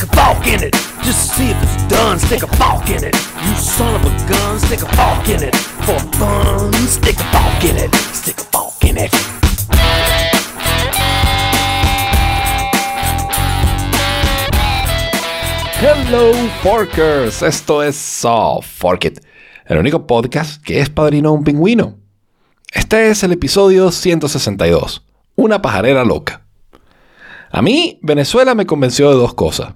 a a a a a a. Hello Forkers, esto es Saw Fork It, el único podcast que es padrino de un pingüino. Este es el episodio 162, una pajarera loca. A mí, Venezuela me convenció de dos cosas.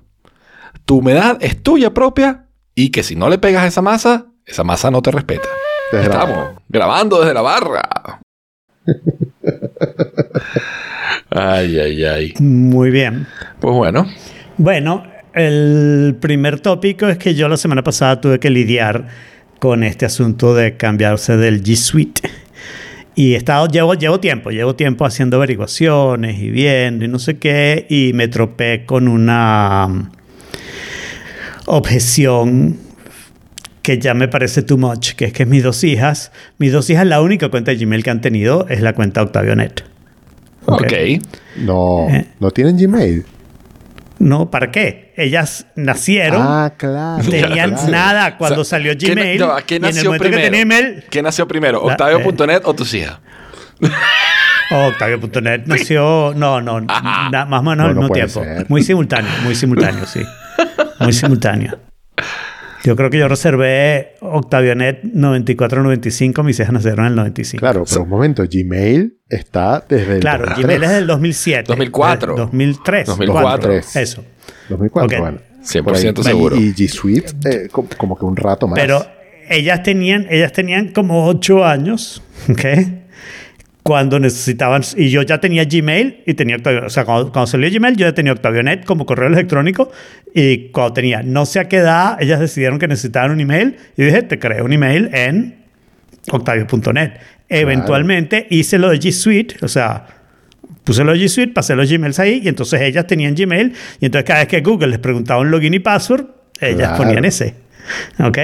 Tu humedad es tuya propia y que si no le pegas a esa masa, esa masa no te respeta. Desde la Estamos grabando desde la barra. ay, ay, ay. Muy bien. Pues bueno, Bueno, el primer tópico es que yo la semana pasada tuve que lidiar con este asunto de cambiarse del G Suite. Y he estado, llevo, llevo tiempo, llevo tiempo haciendo averiguaciones y viendo y no sé qué, y me tropé con una objeción que ya me parece too much, que es que mis dos hijas, mis dos hijas, la única cuenta de Gmail que han tenido es la cuenta OctavioNet. ok. No, Eh. no tienen Gmail. No, ¿para qué? Ellas nacieron Ah, claro. tenían claro. nada cuando O sea, salió ¿quién- Gmail. ya va, ¿quién y en el nació momento que primero? tenía email, ¿Quién nació primero? ¿Octavio.net o tus hijas? oh, Octavio.net nació, no, no, na- más o menos No, al no mismo tiempo. ser. Muy simultáneo, muy simultáneo, sí. Muy simultáneo. Yo creo que yo reservé Octavionet 94-95, mis hijas nacieron en el 95. Claro, pero un momento, Gmail está desde el Claro, 2003. Gmail es del 2007. 2004. 2003. 2004. 2004. Eso. 2004, Ok. bueno. 100% Por ahí. seguro. Y, y G Suite, eh, como, como que un rato más. Pero ellas tenían, ellas tenían como 8 años, ¿ok? Cuando necesitaban, y yo ya tenía Gmail y tenía Octavio, o sea, cuando, cuando salió Gmail yo ya tenía OctavioNet como correo electrónico y cuando tenía no sé a qué edad, ellas decidieron que necesitaban un email y dije, te creo un email en octavio.net. Eventualmente hice lo de G Suite, o sea, puse lo de G Suite, pasé los Gmails ahí y entonces ellas tenían Gmail y entonces cada vez que Google les preguntaba un login y password, ellas Claro. ponían ese. ¿Ok?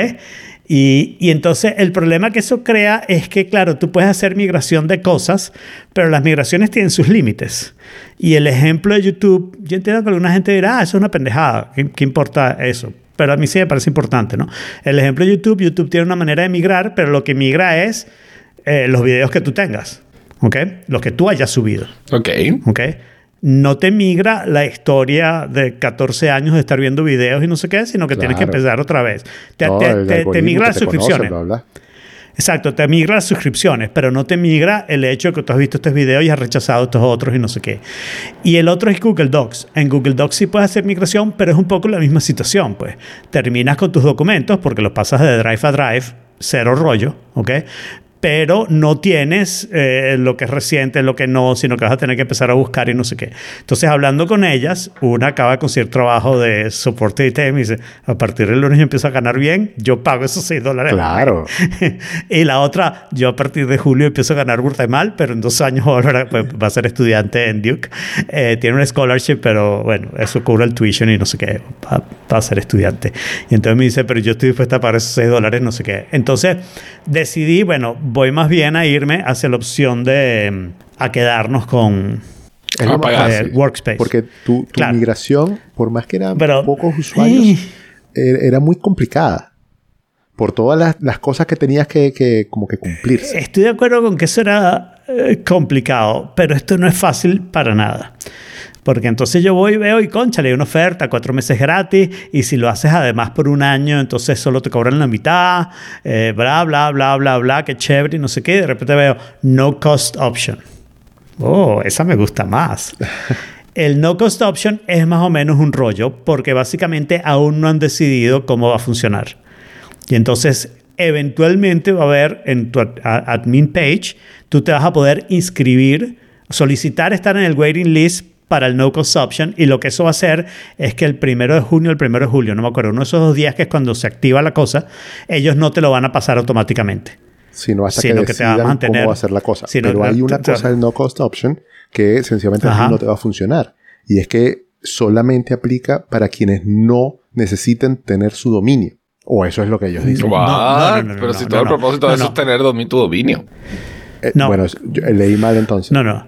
Y, y entonces el problema que eso crea es que, claro, tú puedes hacer migración de cosas, pero las migraciones tienen sus límites. Y el ejemplo de YouTube, yo entiendo que alguna gente dirá, ah, eso es una pendejada, ¿qué, qué importa eso? Pero a mí sí me parece importante, ¿no? El ejemplo de YouTube, YouTube tiene una manera de migrar, pero lo que migra es eh, los videos que tú tengas, ¿ok? Los que tú hayas subido. Ok. ¿ok? No te migra la historia de 14 años de estar viendo videos y no sé qué, sino que tienes que empezar otra vez. Te, No, te- el te- te algoritmo migra las conoce, suscripciones. Exacto, te migra las suscripciones, pero no te migra el hecho de que tú has visto estos videos y has rechazado estos otros y no sé qué. Y el otro es Google Docs. En Google Docs sí puedes hacer migración, pero es un poco la misma situación, pues. Terminas con tus documentos porque los pasas de Drive a Drive, cero rollo, ¿ok? Pero no tienes eh, lo que es reciente, lo que no, sino que vas a tener que empezar a buscar y no sé qué. Entonces, hablando con ellas, una acaba de conseguir trabajo de soporte de IT y dice, a partir del lunes yo empiezo a ganar bien, yo pago esos 6 dólares. al mes". Claro. y la otra, yo a partir de julio empiezo a ganar burda mal, pero en dos años va a, volver a- pues, va a ser estudiante en Duke. Eh, tiene un scholarship, pero bueno, eso cubre el tuition y no sé qué, va, va a ser estudiante. Y entonces me dice, pero yo estoy dispuesta a pagar esos 6 dólares, no sé qué. Entonces decidí, bueno, voy más bien a irme hacia la opción de mm, a quedarnos con Ah, pagar, fácil. eh, Workspace. Porque tu, tu Claro. migración, por más que eran Pero- pocos usuarios, era, era muy complicada. Por todas las, las cosas que tenías que, que como que cumplirse. Estoy de acuerdo con que eso era eh, complicado, pero esto no es fácil para nada. Porque entonces yo voy y veo y concha, le una oferta, cuatro meses gratis, y si lo haces además por un año, entonces solo te cobran la mitad, eh, bla, bla, bla, bla, bla, qué chévere, y no sé qué, y de repente veo no cost option. Oh, esa me gusta más. El no cost option es más o menos un rollo porque básicamente aún no han decidido cómo va a funcionar. Y entonces, eventualmente va a haber en tu admin page, tú te vas a poder inscribir, solicitar estar en el waiting list para el no cost option y lo que eso va a hacer es que el primero de junio, el primero de julio, no me acuerdo, uno de esos dos días que es cuando se activa la cosa, ellos no te lo van a pasar automáticamente. Sino hasta Sino que que te va a mantener- cómo va a ser la cosa. sino Pero hay una te- cosa del no cost option que sencillamente Ajá. no te va a funcionar. Y es que solamente aplica para quienes no necesiten tener su dominio. O eso es lo que ellos dicen. No, no, no, Pero no, si no, todo el propósito no, de eso no. es tener domi- tu dominio. Eh, no. Bueno, yo leí mal entonces. No, no.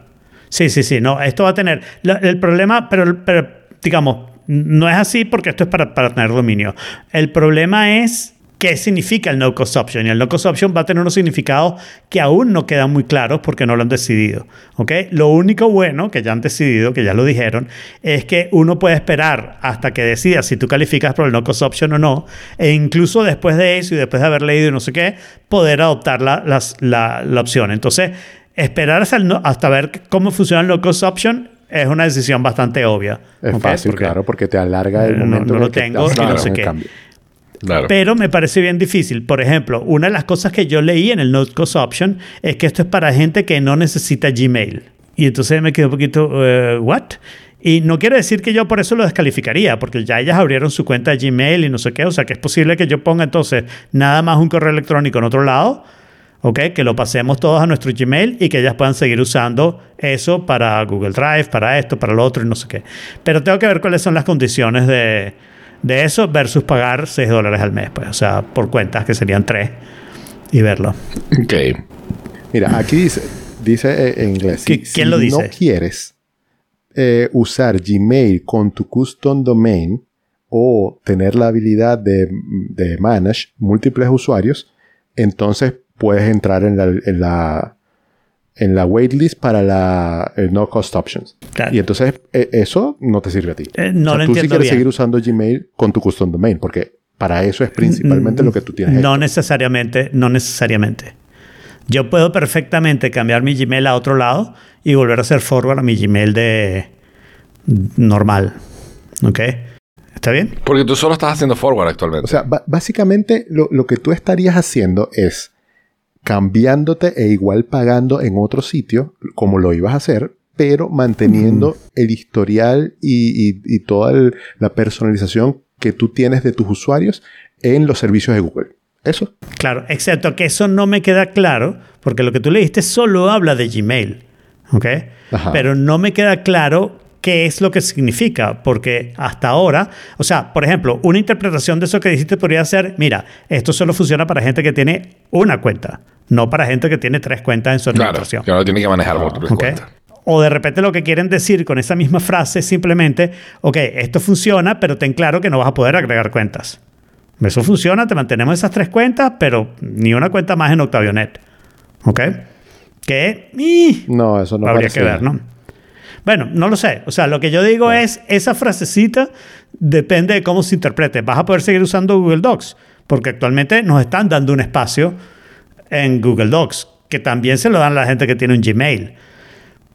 Sí, sí, sí. No, esto va a tener. el problema, pero, pero digamos, no es así porque esto es para, para tener dominio. El problema es qué significa el no cost option. Y el no cost option va a tener unos significados que aún no quedan muy claros porque no lo han decidido. ¿ok? Lo único bueno que ya han decidido, que ya lo dijeron, es que uno puede esperar hasta que decida si tú calificas por el no cost option o no. E incluso después de eso y después de haber leído y no sé qué, poder adoptar la, la- la opción. Entonces, esperar hasta, el no- hasta ver cómo funciona el no cost option es una decisión bastante obvia. Es fácil, Porque- claro, porque te alarga el no- momento no en lo que tengo y no sé qué. Claro. Pero me parece bien difícil. Por ejemplo, una de las cosas que yo leí en el No Cost Option es que esto es para gente que no necesita Gmail. Y entonces me quedé un poquito, eh, ¿what? Y no quiere decir que yo por eso lo descalificaría, porque ya ellas abrieron su cuenta de Gmail y no sé qué. O sea, que es posible que yo ponga entonces nada más un correo electrónico en otro lado, ¿ok? Que lo pasemos todos a nuestro Gmail y que ellas puedan seguir usando eso para Google Drive, para esto, para lo otro y no sé qué. Pero tengo que ver cuáles son las condiciones de, de eso versus pagar 6 dólares al mes, pues. O sea, por cuentas que serían 3 y verlo. Ok. Mira, aquí dice, dice en inglés. ¿Qui- si- quién si lo dice? no quieres eh, usar Gmail con tu custom domain o tener la habilidad de, de manage múltiples usuarios, entonces puedes entrar en la, en la, en la waitlist para la, el no cost options. Claro. Y entonces eh, eso no te sirve a ti. Eh, no lo tú sí entiendo quieres bien. seguir usando Gmail con tu custom domain, porque para eso es principalmente lo que tú tienes. No hecho. necesariamente, no necesariamente. Yo puedo perfectamente cambiar mi Gmail a otro lado y volver a hacer forward a mi Gmail de normal. ¿Ok? ¿Está bien? Porque tú solo estás haciendo forward actualmente. O sea, básicamente lo, lo que tú estarías haciendo es cambiándote e igual pagando en otro sitio, como lo ibas a hacer, pero manteniendo el historial y, y- y toda el- la personalización que tú tienes de tus usuarios en los servicios de Google. Eso. Claro, excepto que eso no me queda claro, porque lo que tú leíste solo habla de Gmail, ¿ok? Ajá. Pero no me queda claro qué es lo que significa, porque hasta ahora, o sea, por ejemplo, una interpretación de eso que dijiste podría ser, mira, esto solo funciona para gente que tiene una cuenta, no para gente que tiene tres cuentas en su claro, administración. que ahora tiene que manejar múltiples ¿ok? cuentas. O de repente lo que quieren decir con esa misma frase es simplemente, ok, esto funciona, pero ten claro que no vas a poder agregar cuentas. Eso funciona, te mantenemos esas tres cuentas, pero ni una cuenta más en Octavionet. ¿Ok? Que ¡ih! No, eso no habría parece que ver. ¿no? Bueno, no lo sé. O sea, lo que yo digo es, esa frasecita depende de cómo se interprete. Vas a poder seguir usando Google Docs, porque actualmente nos están dando un espacio en Google Docs, que también se lo dan a la gente que tiene un Gmail.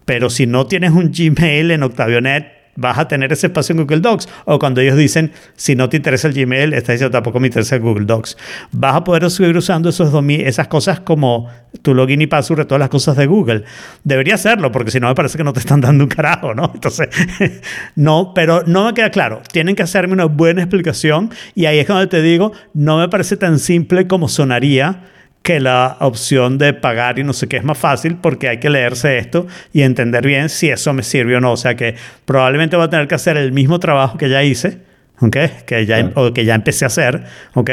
Pero si no tienes un Gmail en Octavionet, vas a tener ese espacio en Google Docs. O cuando ellos dicen, si no te interesa el Gmail, está diciendo tampoco me interesa Google Docs. Vas a poder seguir usando esos esas cosas como tu login y password todas las cosas de Google. Debería hacerlo, porque si no me parece que no te están dando un carajo, ¿no? Entonces, no, pero no me queda claro. Tienen que hacerme una buena explicación y ahí es donde te digo, no me parece tan simple como sonaría que la opción de pagar y no sé qué es más fácil porque hay que leerse esto y entender bien si eso me sirve o no. O sea que probablemente voy a tener que hacer el mismo trabajo que ya hice, ¿ok? Que ya, em, o que ya empecé a hacer, ¿ok?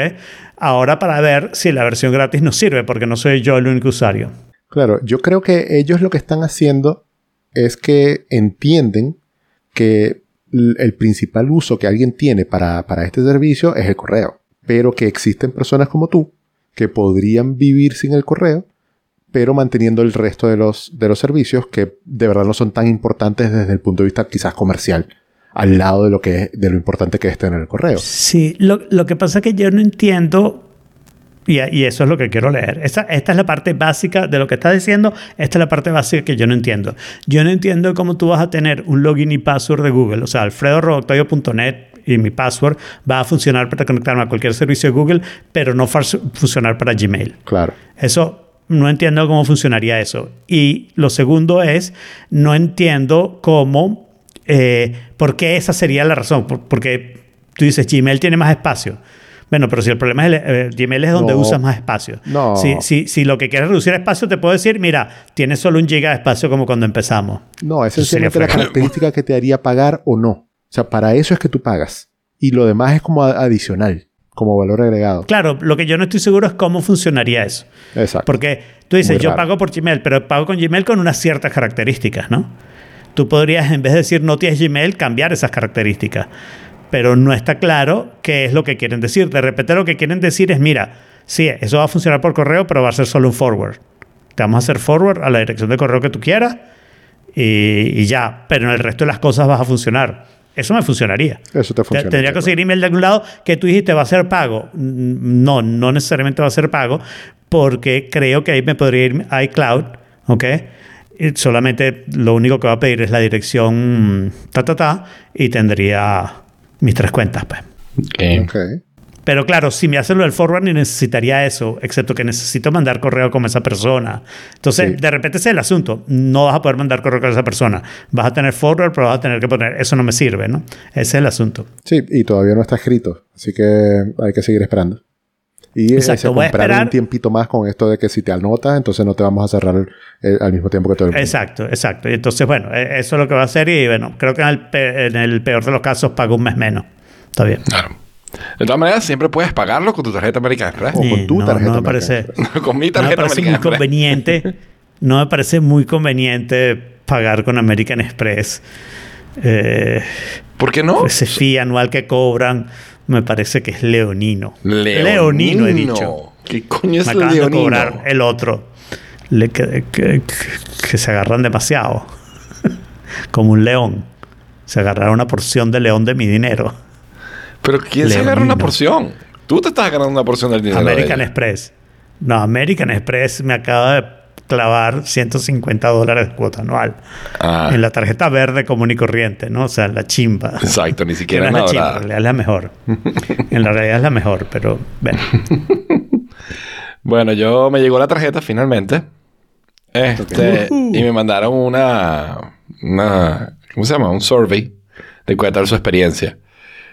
Ahora para ver si la versión gratis nos sirve porque no soy yo el único usuario. Claro, yo creo que ellos lo que están haciendo es que entienden que el principal uso que alguien tiene para, para este servicio es el correo, pero que existen personas como tú que podrían vivir sin el correo, pero manteniendo el resto de los, de los servicios que de verdad no son tan importantes desde el punto de vista quizás comercial, al lado de lo, que es- de lo importante que es tener el correo. Sí, lo, lo que pasa es que yo no entiendo, y, y eso es lo que quiero leer. Esta, esta es la parte básica de lo que está diciendo, esta es la parte básica que yo no entiendo. Yo no entiendo cómo tú vas a tener un login y password de Google, o sea, alfredo.octavio.net y mi password va a funcionar para conectarme a cualquier servicio de Google, pero no funcionar para Gmail. Claro. Eso no entiendo cómo funcionaría eso. Y lo segundo es, no entiendo cómo, eh, por qué esa sería la razón. Por- porque tú dices, Gmail tiene más espacio. Bueno, pero si el problema es el, eh, Gmail es donde No. usas más espacio. No. Si, si, si lo que quieres es reducir espacio, te puedo decir, mira, tienes solo un giga de espacio como cuando empezamos. No, es sería sencillamente la característica que te haría pagar o no. O sea, para eso es que tú pagas. Y lo demás es como adicional, como valor agregado. Claro, lo que yo no estoy seguro es cómo funcionaría eso. Exacto. Porque tú dices, yo pago por Gmail, pero pago con Gmail con unas ciertas características, ¿no? Tú podrías, en vez de decir no tienes Gmail, cambiar esas características. Pero no está claro qué es lo que quieren decir. De repente lo que quieren decir es, mira, sí, eso va a funcionar por correo, pero va a ser solo un forward. Te vamos a hacer forward a la dirección de correo que tú quieras y, y ya, pero en el resto de las cosas vas a funcionar. Eso me funcionaría. Eso te funciona. Tendría que conseguir email de algún lado que tú dijiste va a ser pago. Mm, No, no necesariamente va a ser pago, porque creo que ahí me podría ir iCloud, ¿ok? Y solamente lo único que va a pedir es la dirección ta ta ta y tendría mis tres cuentas, pues. Ok. Ok. Pero claro, si me hacen lo del forward ni necesitaría eso, excepto que necesito mandar correo con esa persona. Entonces, Sí. de repente ese es el asunto. No vas a poder mandar correo con esa persona. Vas a tener forward, pero vas a tener que poner, eso no me sirve, ¿no? Ese es el asunto. Sí, y todavía no está escrito. Así que hay que seguir esperando. Y Exacto, se voy a comprar esperar- un tiempito más con esto de que si te anotas, entonces no te vamos a cerrar el- el- al mismo tiempo que todo el mundo. Exacto, exacto. Y entonces, bueno, e- eso es lo que va a hacer y bueno, creo que en el, pe- en el peor de los casos pago un mes menos. Está bien. Claro. De todas maneras, siempre puedes pagarlo con tu tarjeta American Express. O con tu no, tarjeta no me American parece, con mi no me tarjeta parece American muy Express. conveniente. No me parece muy conveniente pagar con American Express. Eh, ¿Por qué no? ese fee anual que cobran me parece que es leonino. Leonino. he dicho. ¿Qué coño es Me acaban de cobrar el otro. Le- que, que- se agarran demasiado. Como un león. Se agarraron una porción de león de mi dinero. Pero ¿quién se agarra una porción? Tú te estás agarrando una porción del dinero. American. Express. No, American Express me acaba de clavar 150 dólares de cuota anual. Ah. En la tarjeta verde común y corriente, ¿no? O sea, la chimba. Exacto, ni siquiera no es es la chimba, en realidad es la mejor. en la realidad es la mejor, pero bueno. Bueno, yo me llegó la tarjeta finalmente. Este, y me mandaron una, una, ¿cómo se llama? Un survey de cuál tal su experiencia.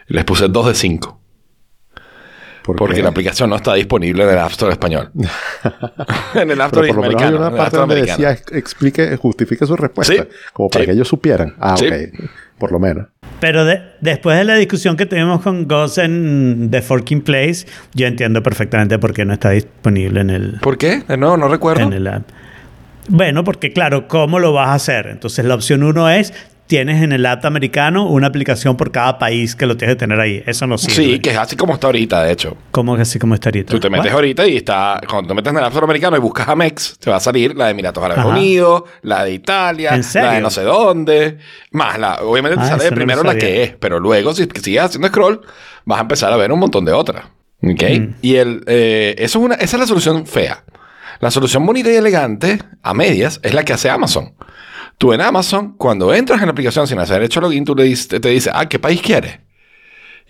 Les puse 2 de 5. ¿Por Porque qué? la aplicación no está disponible en el App Store español. en el App Pero Store por lo menos hay una parte donde americano. decía ex- explique, justifique su respuesta. Sí. Como para Sí. que ellos supieran. Ah, Sí. ok. Por lo menos. Pero de- después de la discusión que tuvimos con Gus en The Forking Place, yo entiendo perfectamente por qué no está disponible en el, ¿Por qué? Nuevo, no recuerdo. en el app. Bueno, porque claro, ¿cómo lo vas a hacer? Entonces la opción uno es, tienes en el app americano una aplicación por cada país que lo tienes que tener ahí. Eso no sirve. Sí, que es así como está ahorita, de hecho. ¿Cómo que así como está ahorita? Tú te metes What? ahorita y está... Cuando te metes en el App americano y buscas Amex, te va a salir la de Emiratos Árabes. Unidos, la de Italia, ¿En la de no sé dónde. Más la... Obviamente te Ah, sale no primero la que es, pero luego si sigues haciendo scroll, vas a empezar a ver un montón de otras. ¿Ok? Mm. Y el, eh, eso es una, esa es la solución fea. La solución bonita y elegante, a medias, es la que hace Amazon. Tú en Amazon, cuando entras en la aplicación sin haber hecho login, tú le dices, te dice, ah, ¿qué país quieres?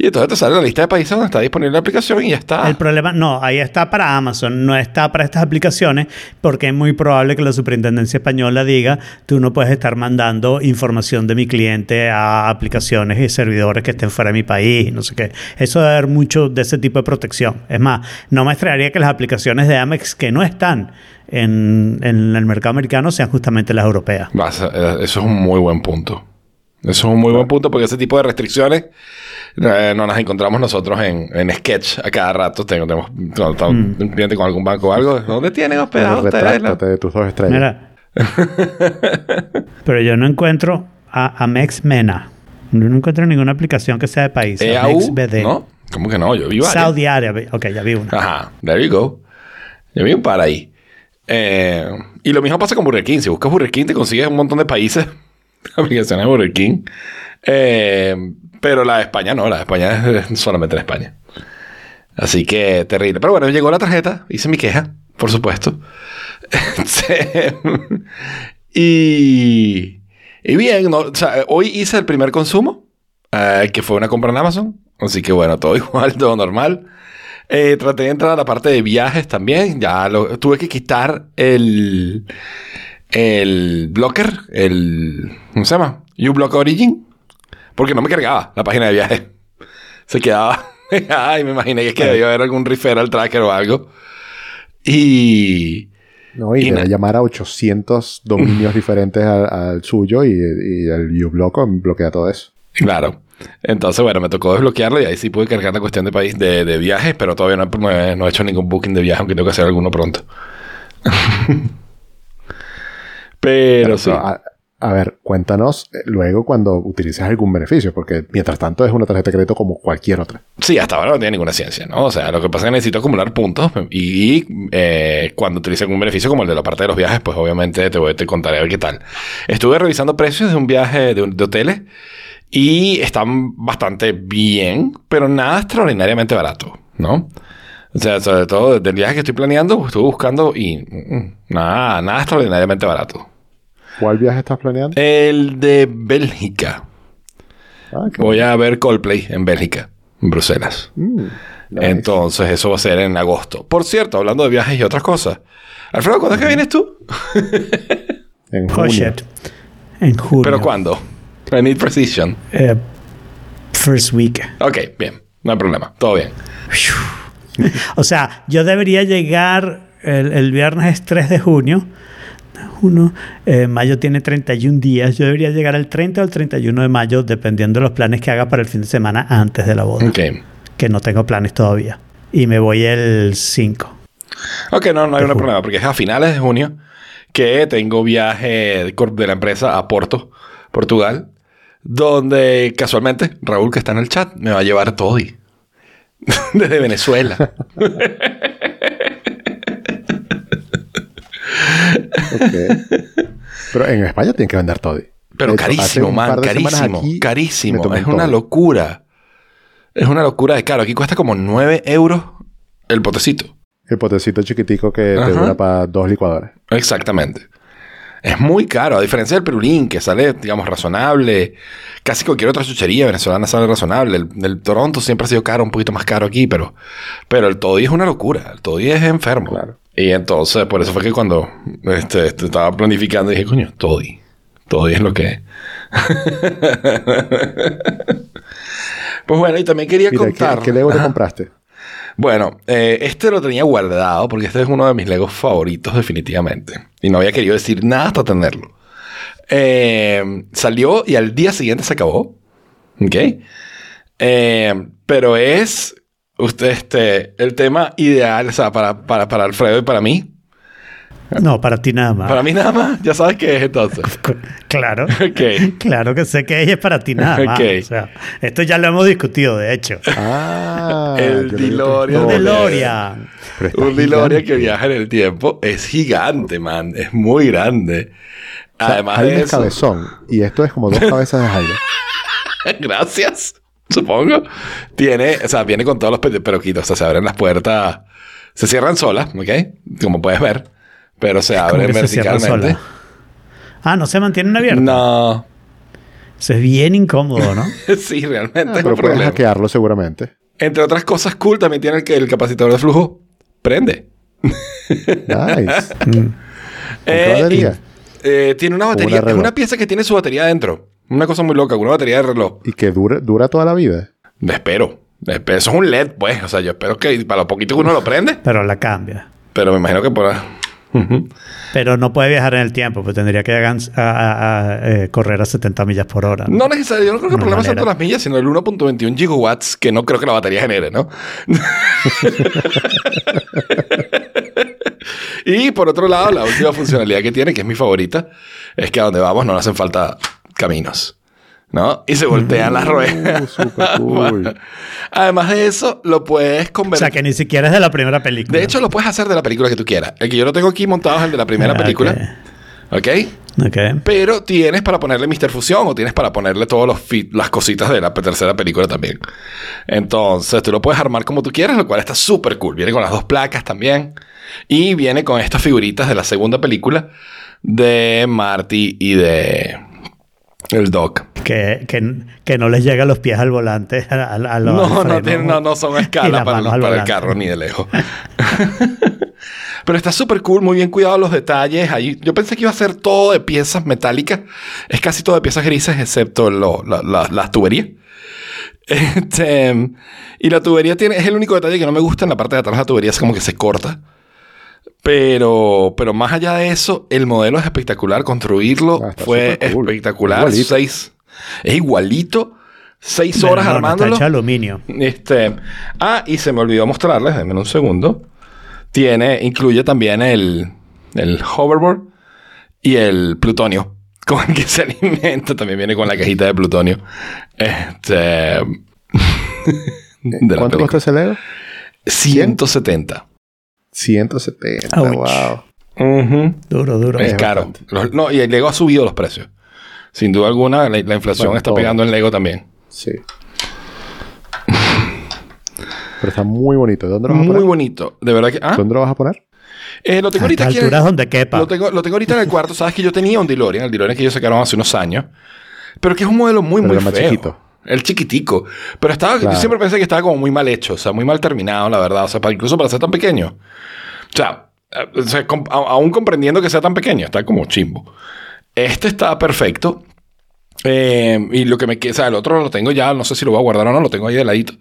Y entonces te sale la lista de países donde está disponible la aplicación y ya está. El problema, no, ahí está para Amazon, no está para estas aplicaciones, porque es muy probable que la superintendencia española diga, tú no puedes estar mandando información de mi cliente a aplicaciones y servidores que estén fuera de mi país, no sé qué. Eso debe haber mucho de ese tipo de protección. Es más, no me extrañaría que las aplicaciones de Amex que no están en, en el mercado americano sean justamente las europeas. Eh, eso es un muy buen punto. Eso es un muy buen punto porque ese tipo de restricciones eh, no las encontramos nosotros en, en Sketch a cada rato. Tengo, tenemos cuando está un un cliente con algún banco o algo. ¿Dónde tienen hospedado ustedes? de tus dos estrellas. Mira. Pero yo no encuentro a Amex Mena. Yo no encuentro ninguna aplicación que sea de país. EAU, Amex BD. ¿no? ¿Cómo que no? Yo vi varias. Saudi Arabia. Ok, ya vi una. Ajá, there you go. Yo vi un par ahí. Eh, y lo mismo pasa con Burger King. Si buscas Burger King, te consigues un montón de países. aplicaciones de Burger King. Eh, pero la de España no, la de España es solamente en España. Así que terrible. Pero bueno, llegó la tarjeta, hice mi queja, por supuesto. Este, y, y bien, hoy hice el primer consumo, eh, que fue una compra en Amazon. Así que bueno, todo igual, todo normal. Eh, traté de entrar a la parte de viajes también. Ya lo, tuve que quitar el, el blocker, el. ¿Cómo se llama? uBlock Origin. Porque no me cargaba la página de viajes. Se quedaba. Ay, me imaginé que, es que debía haber algún referral tracker o algo. Y. No, y, Y debe llamar a 800 dominios diferentes al, al suyo y, y el uBlock bloquea todo eso. Claro. Entonces, bueno, me tocó desbloquearlo y ahí sí pude cargar la cuestión de país de, de viajes, pero todavía no, he- no he, no he hecho ningún booking de viaje, aunque tengo que hacer alguno pronto. Pero sí. A- A ver, cuéntanos eh, luego cuando utilices algún beneficio, porque mientras tanto es una tarjeta de crédito como cualquier otra. Sí, hasta ahora no tiene ninguna ciencia, ¿no? O sea, lo que pasa es que necesito acumular puntos y eh, cuando utilice algún beneficio como el de la parte de los viajes, pues obviamente te, voy, te contaré a ver qué tal. Estuve revisando precios de un viaje de, de hoteles y están bastante bien, pero nada extraordinariamente barato, ¿no? O sea, sobre todo del viaje que estoy planeando, estuve buscando y mm, mm, nada, nada extraordinariamente barato. ¿Cuál viaje estás planeando? El de Bélgica. Ah, Voy a ver Coldplay en Bélgica, en Bruselas. Mm, nice. Entonces, eso va a ser en agosto. Por cierto, hablando de viajes y otras cosas. Alfredo, ¿cuándo es que vienes tú? en Oh, junio. En junio. ¿Pero cuándo? I need precision. Eh, first week. Ok, bien. No hay problema. Todo bien. O sea, yo debería llegar el, el viernes es 3 de junio. Uno, eh, mayo tiene 31 días. Yo debería llegar el 30 o el 31 de mayo, dependiendo de los planes que haga para el fin de semana antes de la boda. Ok. Que no tengo planes todavía. Y me voy el 5. Ok, no, no hay un problema, porque es a finales de junio que tengo viaje de la empresa a Porto, Portugal, donde casualmente Raúl, que está en el chat, me va a llevar todo desde Venezuela. Pero en España tienen que vender todo. Pero hecho, carísimo, man, carísimo, aquí carísimo. Es un una locura. Es una locura de caro. Aquí cuesta como 9 euros el potecito. El potecito chiquitico que Ajá. te dura para dos licuadores. Exactamente. Es muy caro, a diferencia del perulín, que sale, digamos, razonable. Casi cualquier otra chuchería venezolana sale razonable. El, el Toronto siempre ha sido caro, un poquito más caro aquí, pero, pero el toddy es una locura. El toddy es enfermo. Claro. Y entonces, por eso fue que cuando este, este, estaba planificando, dije, coño, toddy. Toddy es lo que es. pues bueno, y también quería Mira, ¿qué, contar. qué Lego te Ajá. compraste? Bueno, eh, este lo tenía guardado porque este es uno de mis Legos favoritos definitivamente. Y no había querido decir nada hasta tenerlo. Eh, salió y al día siguiente se acabó. ¿Ok? Eh, pero es usted, este, el tema ideal, o sea, para, para, para Alfredo y para mí. No, para ti nada más. Para mí nada más, ya sabes qué es entonces. Claro. Claro que sé que ella es para ti nada más. O sea, esto ya lo hemos discutido, de hecho. Ah, El le digo DeLorean. es doble. DeLorean. Un DeLorean que viaja en el tiempo es gigante, man. Es muy grande. O sea, Además Jaime de es eso, cabezón. Y esto es como dos cabezas de Jaime. Gracias, supongo. Tiene, o sea, viene con todos los pe- peroquitos. O sea, se abren las puertas, se cierran solas, ¿ok? Como puedes ver. Pero se abren se cierra verticalmente. sola. Ah, no se mantienen abiertos. No, Eso es bien incómodo, ¿no? sí, realmente es Ah, Pero puedes problema. hackearlo seguramente. Entre otras cosas cool, también tiene el, que el capacitor de flujo. Prende. Nice. ¿Con Eh, qué batería? y, eh, tiene una batería. es una pieza que tiene su batería adentro. Una cosa muy loca, una batería de reloj. Y que dura, dura toda la vida. Espero. Espero. Eso es un LED, pues. O sea, yo espero que para lo poquito que uno lo prende. Pero la cambia. Pero me imagino que por... Pero no puede viajar en el tiempo, pues tendría que a- a- a, eh, correr a 70 millas por hora. No necesariamente, yo no creo que el No problema sea tanto las millas, sino el 1.21 gigawatts que no creo que la batería genere, ¿no? y por otro lado, la última funcionalidad que tiene, que es mi favorita, es que a donde vamos no nos hacen falta caminos, ¿no? Y se voltean las ruedas. super cool. Además de eso, lo puedes O convertir. sea, que ni siquiera es de la primera película. De hecho, lo puedes hacer de la película que tú quieras. El que yo lo tengo aquí montado es el de la primera Ah, película. ¿Ok? Ok. Pero tienes para ponerle Mr. Fusión o tienes para ponerle todas las cositas de la tercera película también. Entonces, tú lo puedes armar como tú quieras, lo cual está súper cool. Viene con las dos placas también. Y viene con estas figuritas de la segunda película de Marty y de el Doc. Que, que, que no les llega los pies al volante. A, a- a los- No, no, tiene- no, no son a y escala las para, el- manos al para el volante. carro ni de lejos. Pero está súper cool, muy bien cuidado los detalles. Ahí, yo pensé que iba a ser todo de piezas metálicas. Es casi todo de piezas grises, excepto lo- la- la- las tuberías. Este, y la tubería tiene, es el único detalle que no me gusta en la parte de atrás. La tubería es como que se corta. Pero, pero más allá de eso, el modelo es espectacular. Construirlo Ah, fue cool. espectacular. Igualito. Seis, es igualito. Seis Pero horas no, no, armándolo. está hecho de aluminio. Este, ah, y se me olvidó mostrarles, denme un segundo. Tiene, incluye también el, el hoverboard y el plutonio. con el que se alimenta. También viene con la cajita de plutonio. Este. ¿Cuánto película. cuesta ese Lego? 170. 170. Ouch. Wow. Ujú. Duro, duro. Es Es caro. Los- no, y el Lego ha subido los precios. Sin duda alguna, la, la inflación Bueno, está todo. pegando en Lego también. Sí. Pero está muy bonito. ¿Dónde lo vas a Muy poner? bonito. De verdad que. ¿ah? ¿Dónde lo vas a poner? Eh, lo tengo ahorita aquí. en- alturas donde quepa. Lo tengo, lo tengo ahorita en el cuarto. Sabes que yo tenía un DeLorean, el DeLorean que ellos sacaron hace unos años. Pero que es un modelo muy, Pero muy más feo. chiquito. El chiquitico. Pero estaba, Claro. yo siempre pensé que estaba como muy mal hecho. O sea, muy mal terminado, la verdad. O sea, para, incluso para ser tan pequeño. O sea, eh, o sea, com- a- aún comprendiendo que sea tan pequeño, está como chimbo. Este está perfecto. Eh, y lo que me queda, o sea, el otro lo tengo ya, no sé si lo voy a guardar o no, lo tengo ahí de ladito.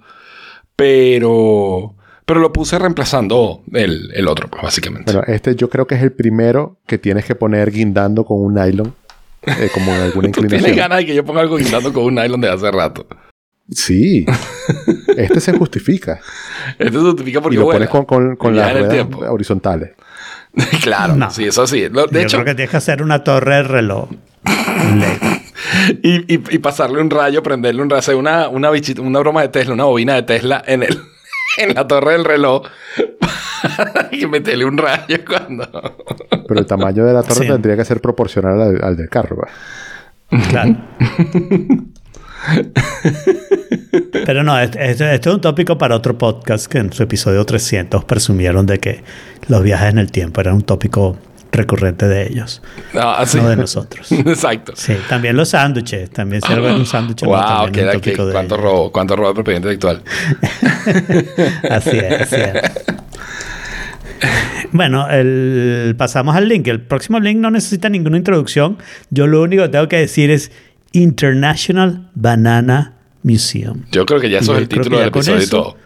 Pero, pero lo puse reemplazando el, el otro, pues, básicamente. Bueno, este yo creo que es el primero que tienes que poner guindando con un nylon. Eh, como en alguna Tú tienes inclinación. ganas de que yo ponga algo guindando con un nylon de hace rato. Sí. Este se justifica. Esto se justifica y porque lo vuela. pones con, con, con Y las ruedas horizontales. claro, No. sí, eso sí. Lo- de Yo hecho, creo que tienes que hacer una torre de reloj. Y, y- y pasarle un rayo, prenderle un rayo, hacer una, una, bichita- una broma de Tesla, una bobina de Tesla en, el, en la torre del reloj. y meterle un rayo cuando. Pero el tamaño de la torre Sí. tendría que ser proporcional al, al del carro. Claro. Pero no, este, este- este es un tópico para otro podcast que en su episodio 300 presumieron de que los viajes en el tiempo eran un tópico recurrente de ellos, No, así. no de nosotros. Exacto. Sí, también los sándwiches, también si algo era un sándwich, no, Wow, también que era cuánto ellos. robo, cuánto robo de propiedad intelectual. Así es, así es. Bueno, el- pasamos al link. El próximo link no necesita ninguna introducción. Yo lo único que tengo que decir es International Banana Museum. Yo creo que ya eso es el título del episodio y todo.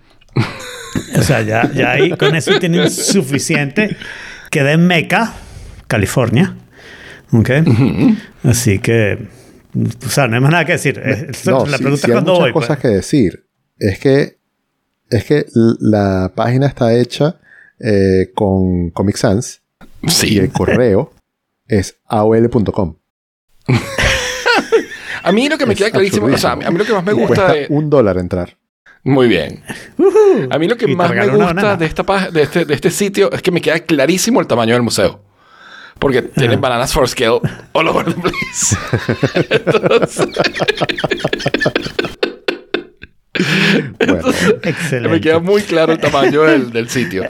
O sea, ya, ya ahí con eso tienen suficiente. Queda en Meca, California. ¿Ok? Así que, o sea, no hay más nada que decir. No, la pregunta sí es hay cuándo muchas voy. pues. cosas que decir. Es que, es que la página está hecha eh, con Comic Sans y Sí. el correo es aol.com. A mí lo que me Es queda clarísimo, o sea, a mí, lo que más me Y gusta cuesta de... un dólar entrar. Muy bien. A mí lo que Y más me gusta de, esta, de, este, de este sitio es que me queda clarísimo el tamaño del museo. Porque tienen bananas for scale all over the place. Entonces, Bueno, Excelente. me queda muy claro el tamaño del, del sitio.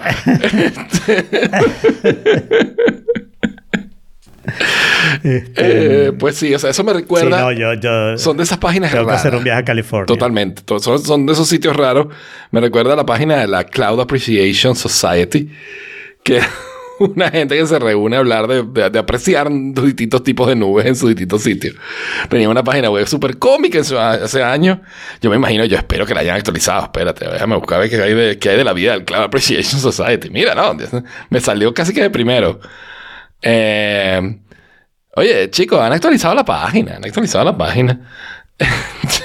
Eh, pues sí, o sea, eso me Sí, recuerda. no, yo, yo son de esas páginas tengo que raras. hacer un viaje a California. Totalmente. To- Son, son de esos sitios raros. Me recuerda a la página de la Cloud Appreciation Society, que una gente que se reúne a hablar de, de- de apreciar distintos tipos de nubes en sus distintos sitios. Tenía una página web súper cómica en su- hace años. Yo me imagino, yo espero que la hayan actualizado. Espérate, déjame buscar a ver qué hay de, qué hay de la vida del Cloud Appreciation Society. Mira, no, me salió casi que de primero. Eh, oye, chicos, han actualizado la página. Han actualizado la página.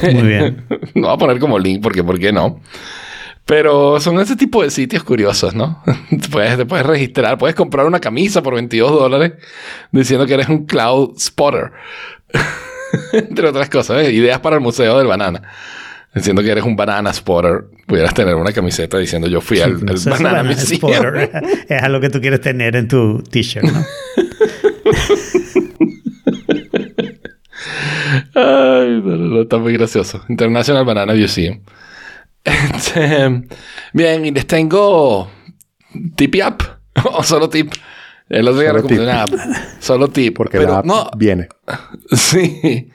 Muy bien. no voy a poner como link porque, ¿por qué no? Pero son ese tipo de sitios curiosos, ¿no? Te puedes, te puedes registrar, puedes comprar una camisa por 22 dólares diciendo que eres un cloud spotter. Entre otras cosas, ¿ves? ideas para el Museo del Banana. Diciendo que eres un banana spotter, pudieras tener una camiseta diciendo yo fui al, al banana banana museum. spotter es algo que tú quieres tener en tu t-shirt, ¿no? Ay, no, no, no, está muy gracioso. International Banana Museum. Este, bien, y les tengo tipi app o solo tip. El otro día Solo recomendé tip. una app. Solo tip. porque pero la app no, viene. sí.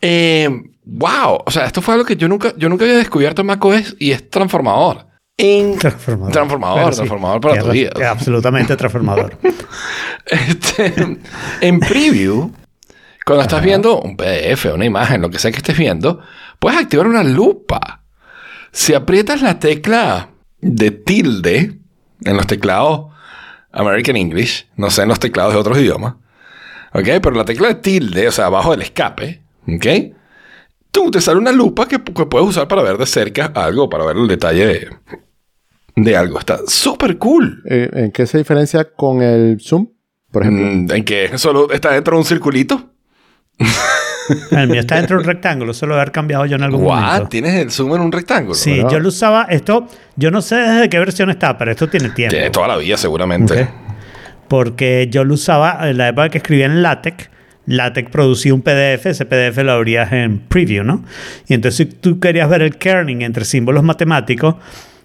Eh, wow. O sea, esto fue algo que yo nunca, yo nunca había descubierto en macOS y es transformador. En- Transformador. Transformador, sí, transformador para tu vida. es Absolutamente transformador. Este, en preview, cuando estás viendo un PDF, una imagen, lo que sea que estés viendo, puedes activar una lupa. Si aprietas la tecla de tilde en los teclados American English, no sé en los teclados de otros idiomas, ¿ok? Pero la tecla de tilde, o sea, abajo del escape, ¿ok? Tú te sale una lupa que, que puedes usar para ver de cerca algo, para ver el detalle de, de algo. Está súper cool. Eh, ¿En qué se diferencia con el Zoom? Por ejemplo. Mm, en que solo está dentro de un circulito. el mío está dentro de un rectángulo, eso lo he haber cambiado yo en algún What? momento. ¿Tienes el zoom en un rectángulo? Sí, yo lo usaba, esto, yo no sé desde qué versión está, pero esto tiene tiempo. Tiene toda la vida, seguramente. Porque yo lo usaba en la época que escribía en LaTeX. LaTeX producía un PDF, ese PDF lo abrías en Preview, ¿no? Y entonces si tú querías ver el kerning entre símbolos matemáticos,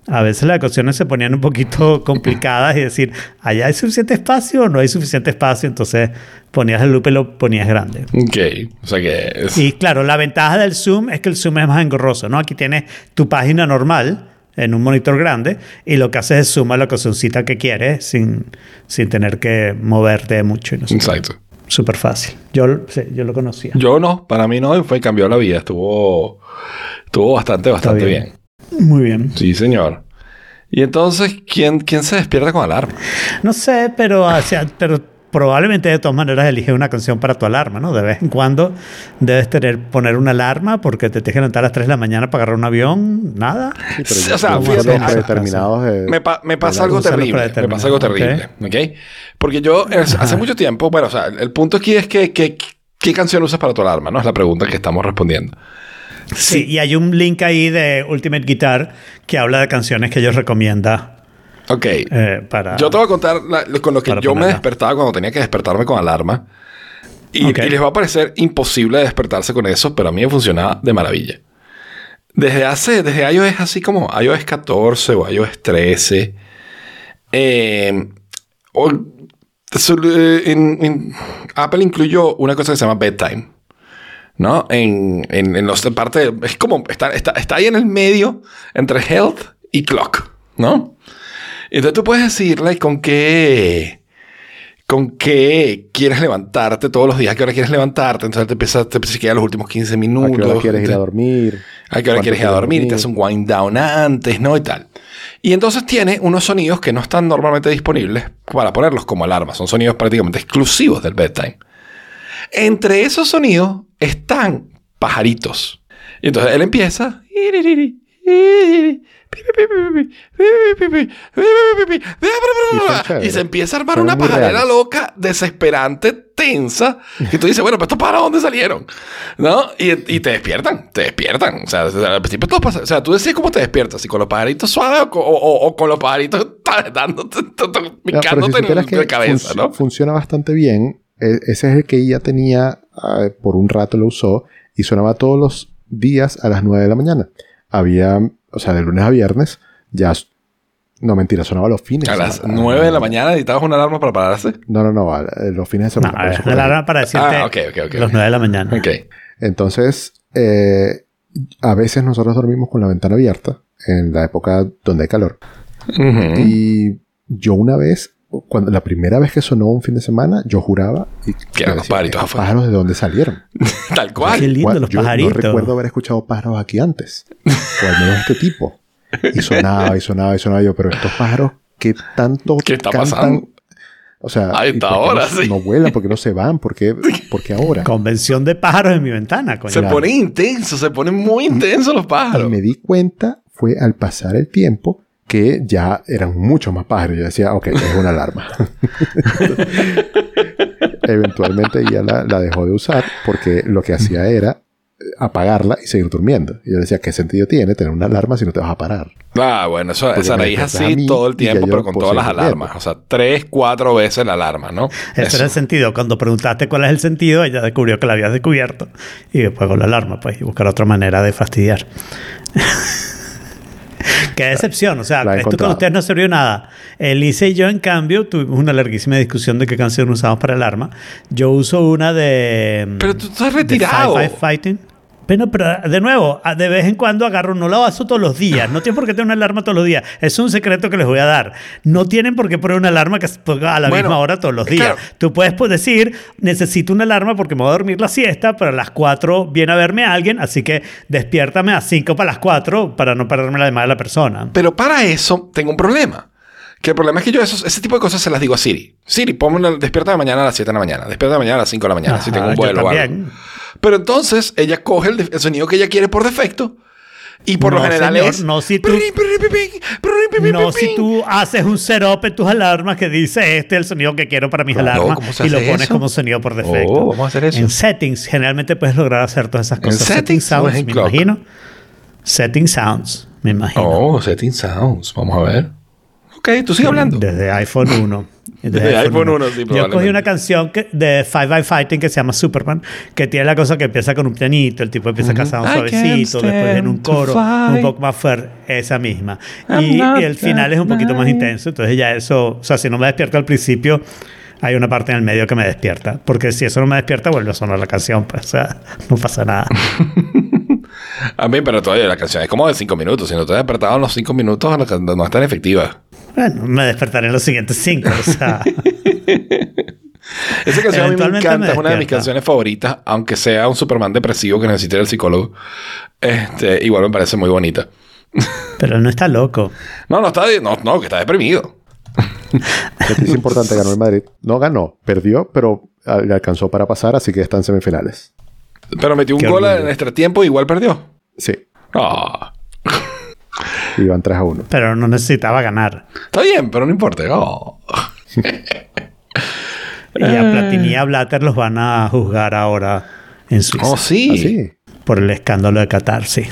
a veces las ecuaciones se ponían un poquito complicadas y decir, ¿allá hay suficiente espacio o no hay suficiente espacio? Entonces ponías el loop y lo ponías grande. Ok. O sea que... es- Y claro, la ventaja del Zoom es que el Zoom es más engorroso, ¿no? Aquí tienes tu página normal en un monitor grande y lo que haces es suma la ecuacioncita que quieres sin, sin tener que moverte mucho. y no. Exacto. Súper fácil. Yo, sí, yo lo conocía. Yo no, para mí no, y fue cambió la vida. Estuvo, estuvo bastante, bastante bien. bien. Muy bien. Sí, señor. Y entonces, ¿quién, quién se despierta con alarma? No sé, pero, o sea, pero probablemente de todas maneras elige una canción para tu alarma, ¿no? De vez en cuando debes tener, poner una alarma porque te tienes que levantar a las 3 de la mañana para agarrar un avión. Nada. Sí, pero o sea, fíjate, predeterminados de- Me, pa- me pasa algo terrible. Me pasa algo terrible. predeterminados, ¿Ok? Porque yo eh, hace mucho tiempo, bueno, o sea, el, el punto aquí es que, que- ¿qué canción usas para tu alarma? ¿No? Es la pregunta que estamos respondiendo. Sí, y hay un link ahí de Ultimate Guitar que habla de canciones que ellos recomienda Ok. eh, para... Yo te voy a contar la- con lo que yo me despertaba cuando tenía que despertarme con alarma. Y, les va a parecer imposible despertarse con eso, pero a mí me funcionaba de maravilla. Desde hace, desde iOS así como iOS 14 o iOS 13, eh, o- sol- eh, en- en- Apple incluyó una cosa que se llama bedtime. ¿No? En, en, en los de parte. es como. Está, está, está ahí en el medio entre health y clock. ¿No? Entonces tú puedes decirle con qué. Con qué quieres levantarte todos los días, a qué hora quieres levantarte. Entonces te empieza, te empieza a los últimos 15 ¿A minutos. qué hora quieres ir a dormir? a qué hora ¿Cuánto quieres ir a dormir y te hace un wind down antes, ¿no? Y tal. Y entonces tiene unos sonidos que no están normalmente disponibles para ponerlos como alarma. Son sonidos prácticamente exclusivos del bedtime. Entre esos sonidos están pajaritos. Y entonces él empieza. Y se empieza a armar una pajarera loca, desesperante, tensa. Y tú dices, bueno, pues estos pájaros, ¿dónde salieron? ¿No? Y, y te despiertan, te despiertan. O sea, al principio todo pasa. O sea, tú decides cómo te despiertas, si con los pajaritos suaves o, o- o- con los pajaritos dándote, No, pero si picándote en supieras el- que de cabeza, ¿no? Funciona bastante bien. E- ese es el que ella tenía, ah, por un rato lo usó, y sonaba todos los días a las 9 de la mañana. Había, o sea, de lunes a viernes, ya... No, mentira, sonaba los fines. A las Ah, 9 de la mañana necesitabas una alarma para pararse. No, no, no, a- eh, los fines de No, semana. a ver, eso la corregí. alarma para decirte Ah, ok, ok, ok, los ok. 9 de la mañana. Ok. Entonces, eh, a veces nosotros dormimos con la ventana abierta en la época donde hay calor. Ujú. Y yo una vez, cuando la primera vez que sonó un fin de semana, yo juraba y Que eran los pajaritos ¿estos afuera. pájaros de dónde salieron? Tal cual. Qué lindo los yo pajaritos. no recuerdo haber escuchado pájaros aquí antes. O al menos este tipo. Y sonaba y sonaba y sonaba yo, pero estos pájaros que tanto ¿Qué está cantan. pasando? O sea, A ¿y esta qué hora, no, sí. no vuelan, porque no se van, ¿por qué, por qué ahora? Convención de pájaros en mi ventana, coño. Se Claro. ponen intensos, se ponen muy intensos los Y pájaros. me di cuenta, fue al pasar el tiempo, que ya eran muchos más pájaros. Yo decía, ok, es una alarma. Eventualmente ella la, la dejó de usar porque lo que hacía era apagarla y seguir durmiendo. Y yo decía, ¿qué sentido tiene tener una alarma si no te vas a parar? Ah, bueno, eso, Porque esa raíz así todo el tiempo, pero con todas las alarmas. O sea, tres, cuatro veces la alarma, ¿no? Ese Eso. era el sentido. Cuando preguntaste cuál es el sentido, ella descubrió que la habías descubierto. Y después con la alarma, pues, y buscar otra manera de fastidiar. Qué decepción. O sea, esto con ustedes no sirvió nada. Elise y yo, en cambio, tuvimos una larguísima discusión de qué canción usamos para alarma. Yo uso una de. Pero tú estás de retirado. Five Five Fighting. Pero, pero, de nuevo, a- de vez en cuando agarro, no lo hago todos los días. No tienen por qué tener una alarma todos los días. Es un secreto que les voy a dar. No tienen por qué poner una alarma que se ponga a la Bueno, misma hora todos los días. claro. Tú puedes pues, decir, necesito una alarma porque me voy a dormir la siesta, pero a las 4 viene a verme alguien, así que despiértame a 5 para las 4 para no perderme la llamada de la persona. Pero para eso tengo un problema. Que el problema es que yo esos, ese tipo de cosas se las digo a Siri. Siri, ponme despierta de mañana a las 7 de la mañana. Despierta de mañana a las 5 de la mañana. si Ajá, tengo un vuelo. Pero entonces ella coge el, el sonido que ella quiere por defecto Y por lo No, general señor, es. no si tú- No si tú haces un setup en tus alarmas que dice este es el sonido que quiero para mis Claro, alarmas ¿cómo se y lo pones eso? como sonido por defecto. Oh, vamos a hacer eso. En settings generalmente puedes lograr hacer todas esas ¿En cosas. settings o sounds, en me imagino. Setting sounds, me imagino. Oh, setting sounds. Vamos a ver. Ok, tú sigue hablando. Desde iPhone 1. Desde iPhone 1, sí, Yo cogí una canción que, de Five by Fighting que se llama Superman, que tiene la cosa que empieza con un pianito, el tipo empieza cantando suavecito, después viene un coro un poco más fuerte, esa misma. Y, el final es un poquito más intenso, entonces ya eso, o sea, si no me despierto al principio, hay una parte en el medio que me despierta, porque si eso no me despierta, vuelve a sonar la canción, pues, o sea, no pasa nada. A mí, pero todavía la canción es como de 5 minutos. Si no te has despertado en los 5 minutos, no es tan efectiva. Bueno, me despertaré en los siguientes cinco, o sea... Esa canción a mí me encanta, me es una de mis canciones favoritas, aunque sea un Superman depresivo que necesite al psicólogo. Este, igual me parece muy bonita. Pero no está loco. No, no está, no, no, que está deprimido. Noticia importante, ganó el Madrid. No ganó, perdió, pero ah, le alcanzó para pasar, así que está en semifinales. Pero metió un Qué gol en extra tiempo y igual perdió. Sí, Ah, y van 3 a 1. Pero no necesitaba ganar. está bien, pero no importa. Oh. Y a Platini y a Blatter los van a juzgar ahora en Suiza. Oh, sí. Así. Por el escándalo de Qatar, sí.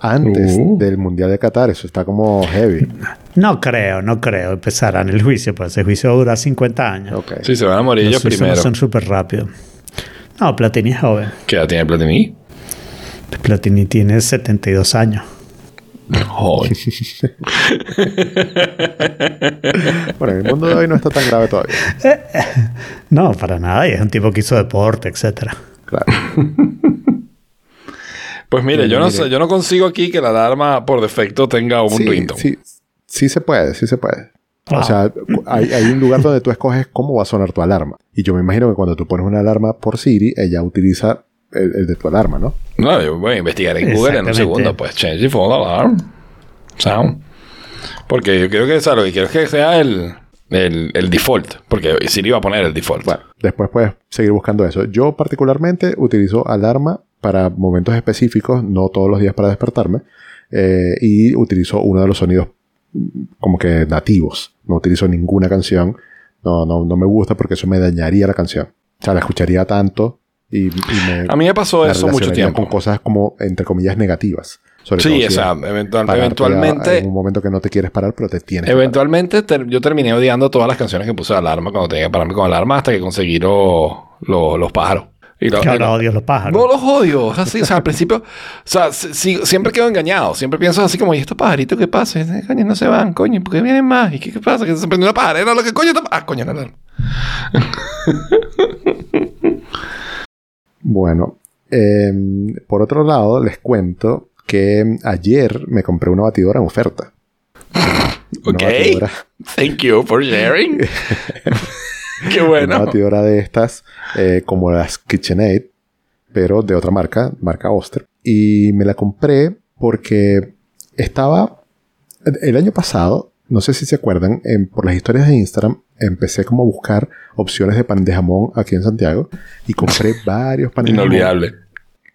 Antes Uh. del Mundial de Qatar, eso está como heavy. No creo, no creo. Empezarán el juicio, pues ese juicio dura 50 años. Ok. Sí, se van a morir Los ellos primero. no son súper rápido. No, Platini es joven. ¿Qué edad tiene Platini? Platini tiene 72 años. Joven. Bueno, en el mundo de hoy no está tan grave todavía. No, para nada. Y es un tipo que hizo deporte, etcétera. Claro. Pues mire, yo no Mire. sé, yo no consigo aquí que la alarma por defecto tenga un Sí, ringtone. sí, sí se puede, sí se puede. Wow. O sea, hay, hay un lugar donde tú escoges cómo va a sonar tu alarma. Y yo me imagino que cuando tú pones una alarma por Siri, ella utiliza el, el de tu alarma, ¿no? No, yo voy a investigar en Google en un segundo. Pues change phone alarm sound. Porque yo quiero que, o sea, lo que quiero es que sea el, el, el default. Porque Siri va a poner el default. Bueno, después puedes seguir buscando eso. Yo particularmente utilizo alarma para momentos específicos, no todos los días para despertarme. eh, y utilizo uno de los sonidos como que nativos. No utilizo ninguna canción. No, no, no me gusta porque eso me dañaría la canción. O sea, la escucharía tanto y, y me, A mí me pasó eso mucho tiempo. con cosas como, entre comillas, negativas. Sobre todo Sí, si o sea, es eventual- pararte a- eventualmente, En un momento que no te quieres parar, pero te tienes que eventualmente ter- yo terminé odiando todas las canciones que puse de alarma cuando tenía que pararme con alarma hasta que conseguí lo- lo- los pájaros. Y lo- Que ahora y lo- odio los pájaros. No los odio. O sea, sí, o sea, al principio, o sea, si- si- siempre quedo engañado. Siempre pienso así como, ¿y estos pajaritos qué pasa? Eh, Coño, no se van, coño, ¿por qué vienen más? ¿Y qué, qué pasa? Que se prendió una pajarera, lo que coño está... Ah, coño, no, no. Bueno, em, por otro lado, les cuento que ayer me compré una batidora en oferta. Una Ok. batidora, Thank you for sharing. qué una bueno. batidora de estas, eh, como las KitchenAid, pero de otra marca, marca Oster. Y me la compré porque estaba. El año pasado, no sé si se acuerdan, en- por las historias de Instagram, empecé como a buscar opciones de pan de jamón aquí en Santiago y compré varios panes de jamón. Inolvidable.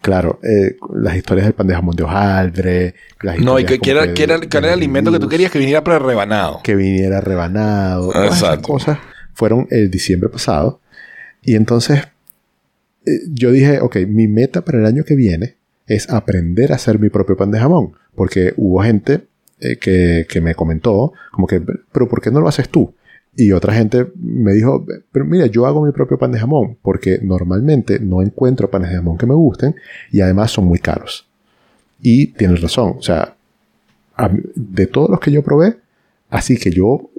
Claro, eh, las historias del pan de jamón de hojaldre. las No, y que, era, que que era, de- que era de el alimento que tú querías que viniera pre-rebanado. Que viniera rebanado. Todas esas cosas fueron el diciembre pasado. Y entonces eh, yo dije, ok, mi meta para el año que viene es aprender a hacer mi propio pan de jamón. Porque hubo gente eh, que, me comentó, como que, pero ¿por qué no lo haces tú? Y otra gente me dijo, pero mira, yo hago mi propio pan de jamón, porque normalmente no encuentro panes de jamón que me gusten y además son muy caros. Y tienes razón, o sea, de todos los que yo probé, así que yo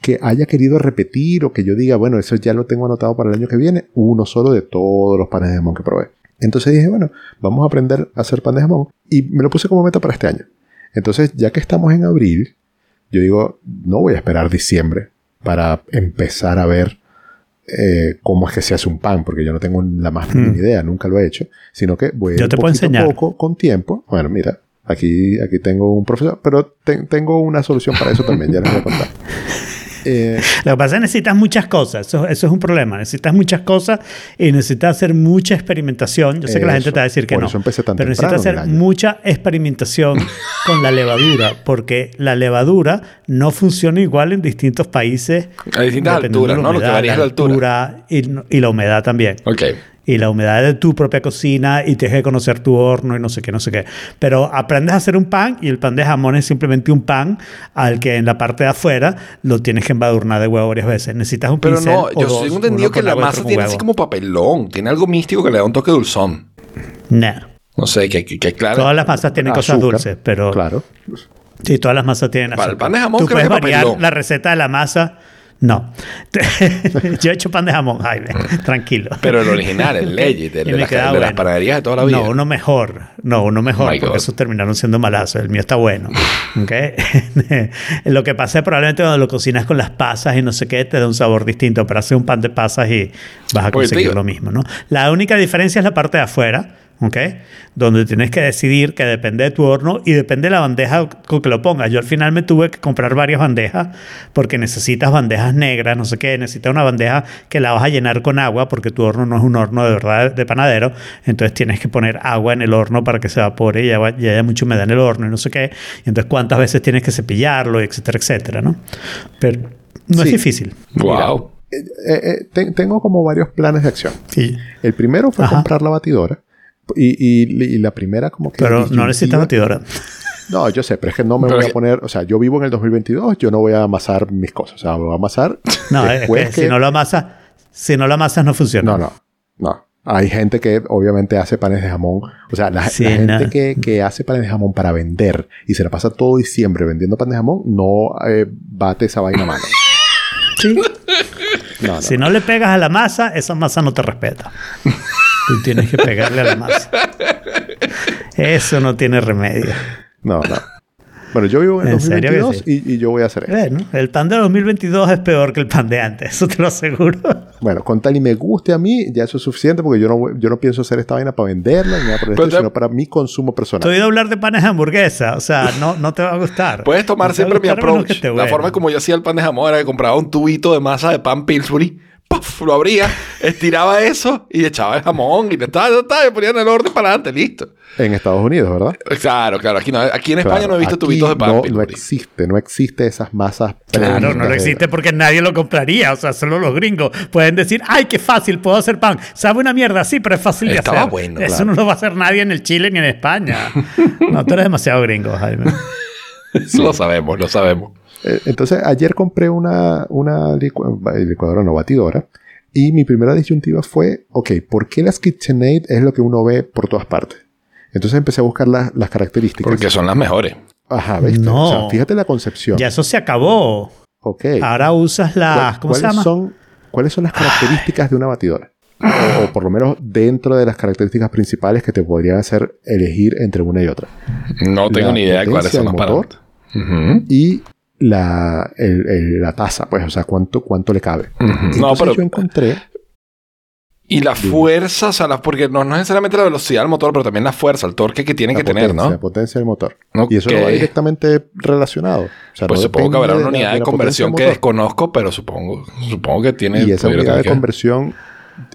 que haya querido repetir o que yo diga, bueno, eso ya lo tengo anotado para el año que viene, uno solo de todos los panes de jamón que probé. Entonces dije, bueno, vamos a aprender a hacer pan de jamón y me lo puse como meta para este año. Entonces, ya que estamos en abril, yo digo, no voy a esperar diciembre para empezar a ver eh, cómo es que se hace un pan, porque yo no tengo la más mínima idea, nunca lo he hecho, sino que voy a Yo te puedo enseñar. poco, con tiempo. Bueno, mira, aquí, aquí tengo un profesor, pero te- tengo una solución para eso también, ya les voy a contar. Eh, Lo que pasa es que necesitas muchas cosas, eso, eso es un problema. Necesitas muchas cosas y necesitas hacer mucha experimentación. Yo sé que la gente te va a decir que no, pero necesitas hacer mucha experimentación con la levadura, porque la levadura no funciona igual en distintos países. A distintas alturas, ¿no? Lo que varía la altura. y, y la humedad también Ok. Y la humedad de tu propia cocina y tienes que conocer tu horno y no sé qué, no sé qué. Pero aprendes a hacer un pan y el pan de jamón es simplemente un pan al que en la parte de afuera lo tienes que embadurnar de huevo varias veces. Necesitas un Pero pincel no, o yo dos, tengo entendido que la masa tiene huevo. así como papelón. Tiene algo místico que le da un toque dulzón. Nah. No sé, que, que, que claro. Todas las masas tienen cosas azúcar, dulces, pero Claro. sí, todas las masas tienen Para el azúcar. pan de jamón Tú puedes variar papelón. la receta de la masa. No. Yo he hecho pan de jamón, Jaime. Tranquilo. Pero el original, el legit, el de, las, de las bueno. panaderías de toda la vida. No, uno mejor. No, uno mejor, Oh porque esos terminaron siendo malazos. El mío está bueno. ¿ok? lo que pasa es probablemente cuando lo cocinas con las pasas y no sé qué, te da un sabor distinto, pero haces un pan de pasas y vas a conseguir lo mismo, ¿no? La única diferencia es la parte de afuera. ¿Ok? Donde tienes que decidir que depende de tu horno y depende de la bandeja con que lo pongas. Yo al final me tuve que comprar varias bandejas porque necesitas bandejas negras, no sé qué, necesitas una bandeja que la vas a llenar con agua porque tu horno no es un horno de verdad de panadero, entonces tienes que poner agua en el horno para que se evapore y haya, y haya mucha humedad en el horno y no sé qué. Y entonces cuántas veces tienes que cepillarlo, etcétera, etcétera, ¿no? Pero no es difícil. Wow. Eh, eh, te- tengo como varios planes de acción. Sí. El primero fue Ajá. comprar la batidora. Y, y- y la primera como que... Pero no necesitas batidora. No, yo sé, pero es que no me Pero voy que- a poner... O sea, yo vivo en el 2022, yo no voy a amasar mis cosas. O sea, voy a amasar No, es después que, si no lo amasas, si no lo amasas no funciona. No, no, no. Hay gente que obviamente hace panes de jamón. O sea, la, Sí, la gente no. que, que hace panes de jamón para vender y se la pasa todo diciembre vendiendo pan de jamón, no eh, bate esa vaina a mano. Sí. No, no. Si no le pegas a la masa, esa masa no te respeta. Tú tienes que pegarle a la masa. Eso no tiene remedio. No, no. Bueno, yo vivo en el ¿En serio que 2022 y, y yo voy a hacer eso. Bueno, el pan de 2022 es peor que el pan de antes, eso te lo aseguro. Bueno, con tal y me guste a mí, ya eso es suficiente porque yo no, voy- yo no pienso hacer esta vaina para venderla ni nada por el Pero estilo, te- sino para mi consumo Te he personal. oído hablar de panes de hamburguesa, o sea, no, no te va a gustar. Puedes tomar No te a siempre mi a approach. La bueno. forma como yo hacía el pan de jamón era que compraba un tubito de masa de pan Pillsbury. ¡Puff! Lo abría, estiraba eso y echaba el jamón y le estaba, estaba, y ponía en el orden para adelante, listo. En Estados Unidos, ¿verdad? Claro, claro. Aquí, no, aquí en España Claro, no he visto tubitos de pan No, existe, no existe esas masas. Claro, no lo existe porque nadie lo compraría. O sea, solo los gringos pueden decir, ay, qué fácil, puedo hacer pan. Sabe una mierda, sí, pero es fácil de Estaba hacer. bueno, Eso claro. no lo va a hacer nadie en el Chile ni en España. no, tú eres demasiado gringo, Jaime. lo sabemos, lo sabemos. Eh, Entonces, ayer compré una, una eh, licuadora, no batidora. Y mi primera disyuntiva fue, ok, ¿por qué las KitchenAid es lo que uno ve por todas partes? Entonces empecé a buscar las- las características. Porque son las mejores. Ajá, ¿viste? No. O sea, fíjate la concepción. Ya eso se acabó. Ok. Ahora usas las, ¿Cuál- ¿cómo se ¿cuáles llama? Son, ¿Cuáles son las características de una batidora? O, o por lo menos dentro de las características principales que te podrían hacer elegir entre una y otra. No tengo La ni idea de cuáles son del motor. Y la, el- el- la tasa, pues, o sea, cuánto, cuánto le cabe. No, Entonces pero yo encontré Y la fuerza, o sea, la- porque no, no es necesariamente la velocidad del motor, pero también la fuerza, el torque que tiene que tener, potencia, la ¿no? potencia del motor. Y eso no va directamente relacionado. O sea, Pues no supongo que habrá una unidad de, la conversión que desconozco, pero supongo, supongo que tiene. Y esa unidad de que- conversión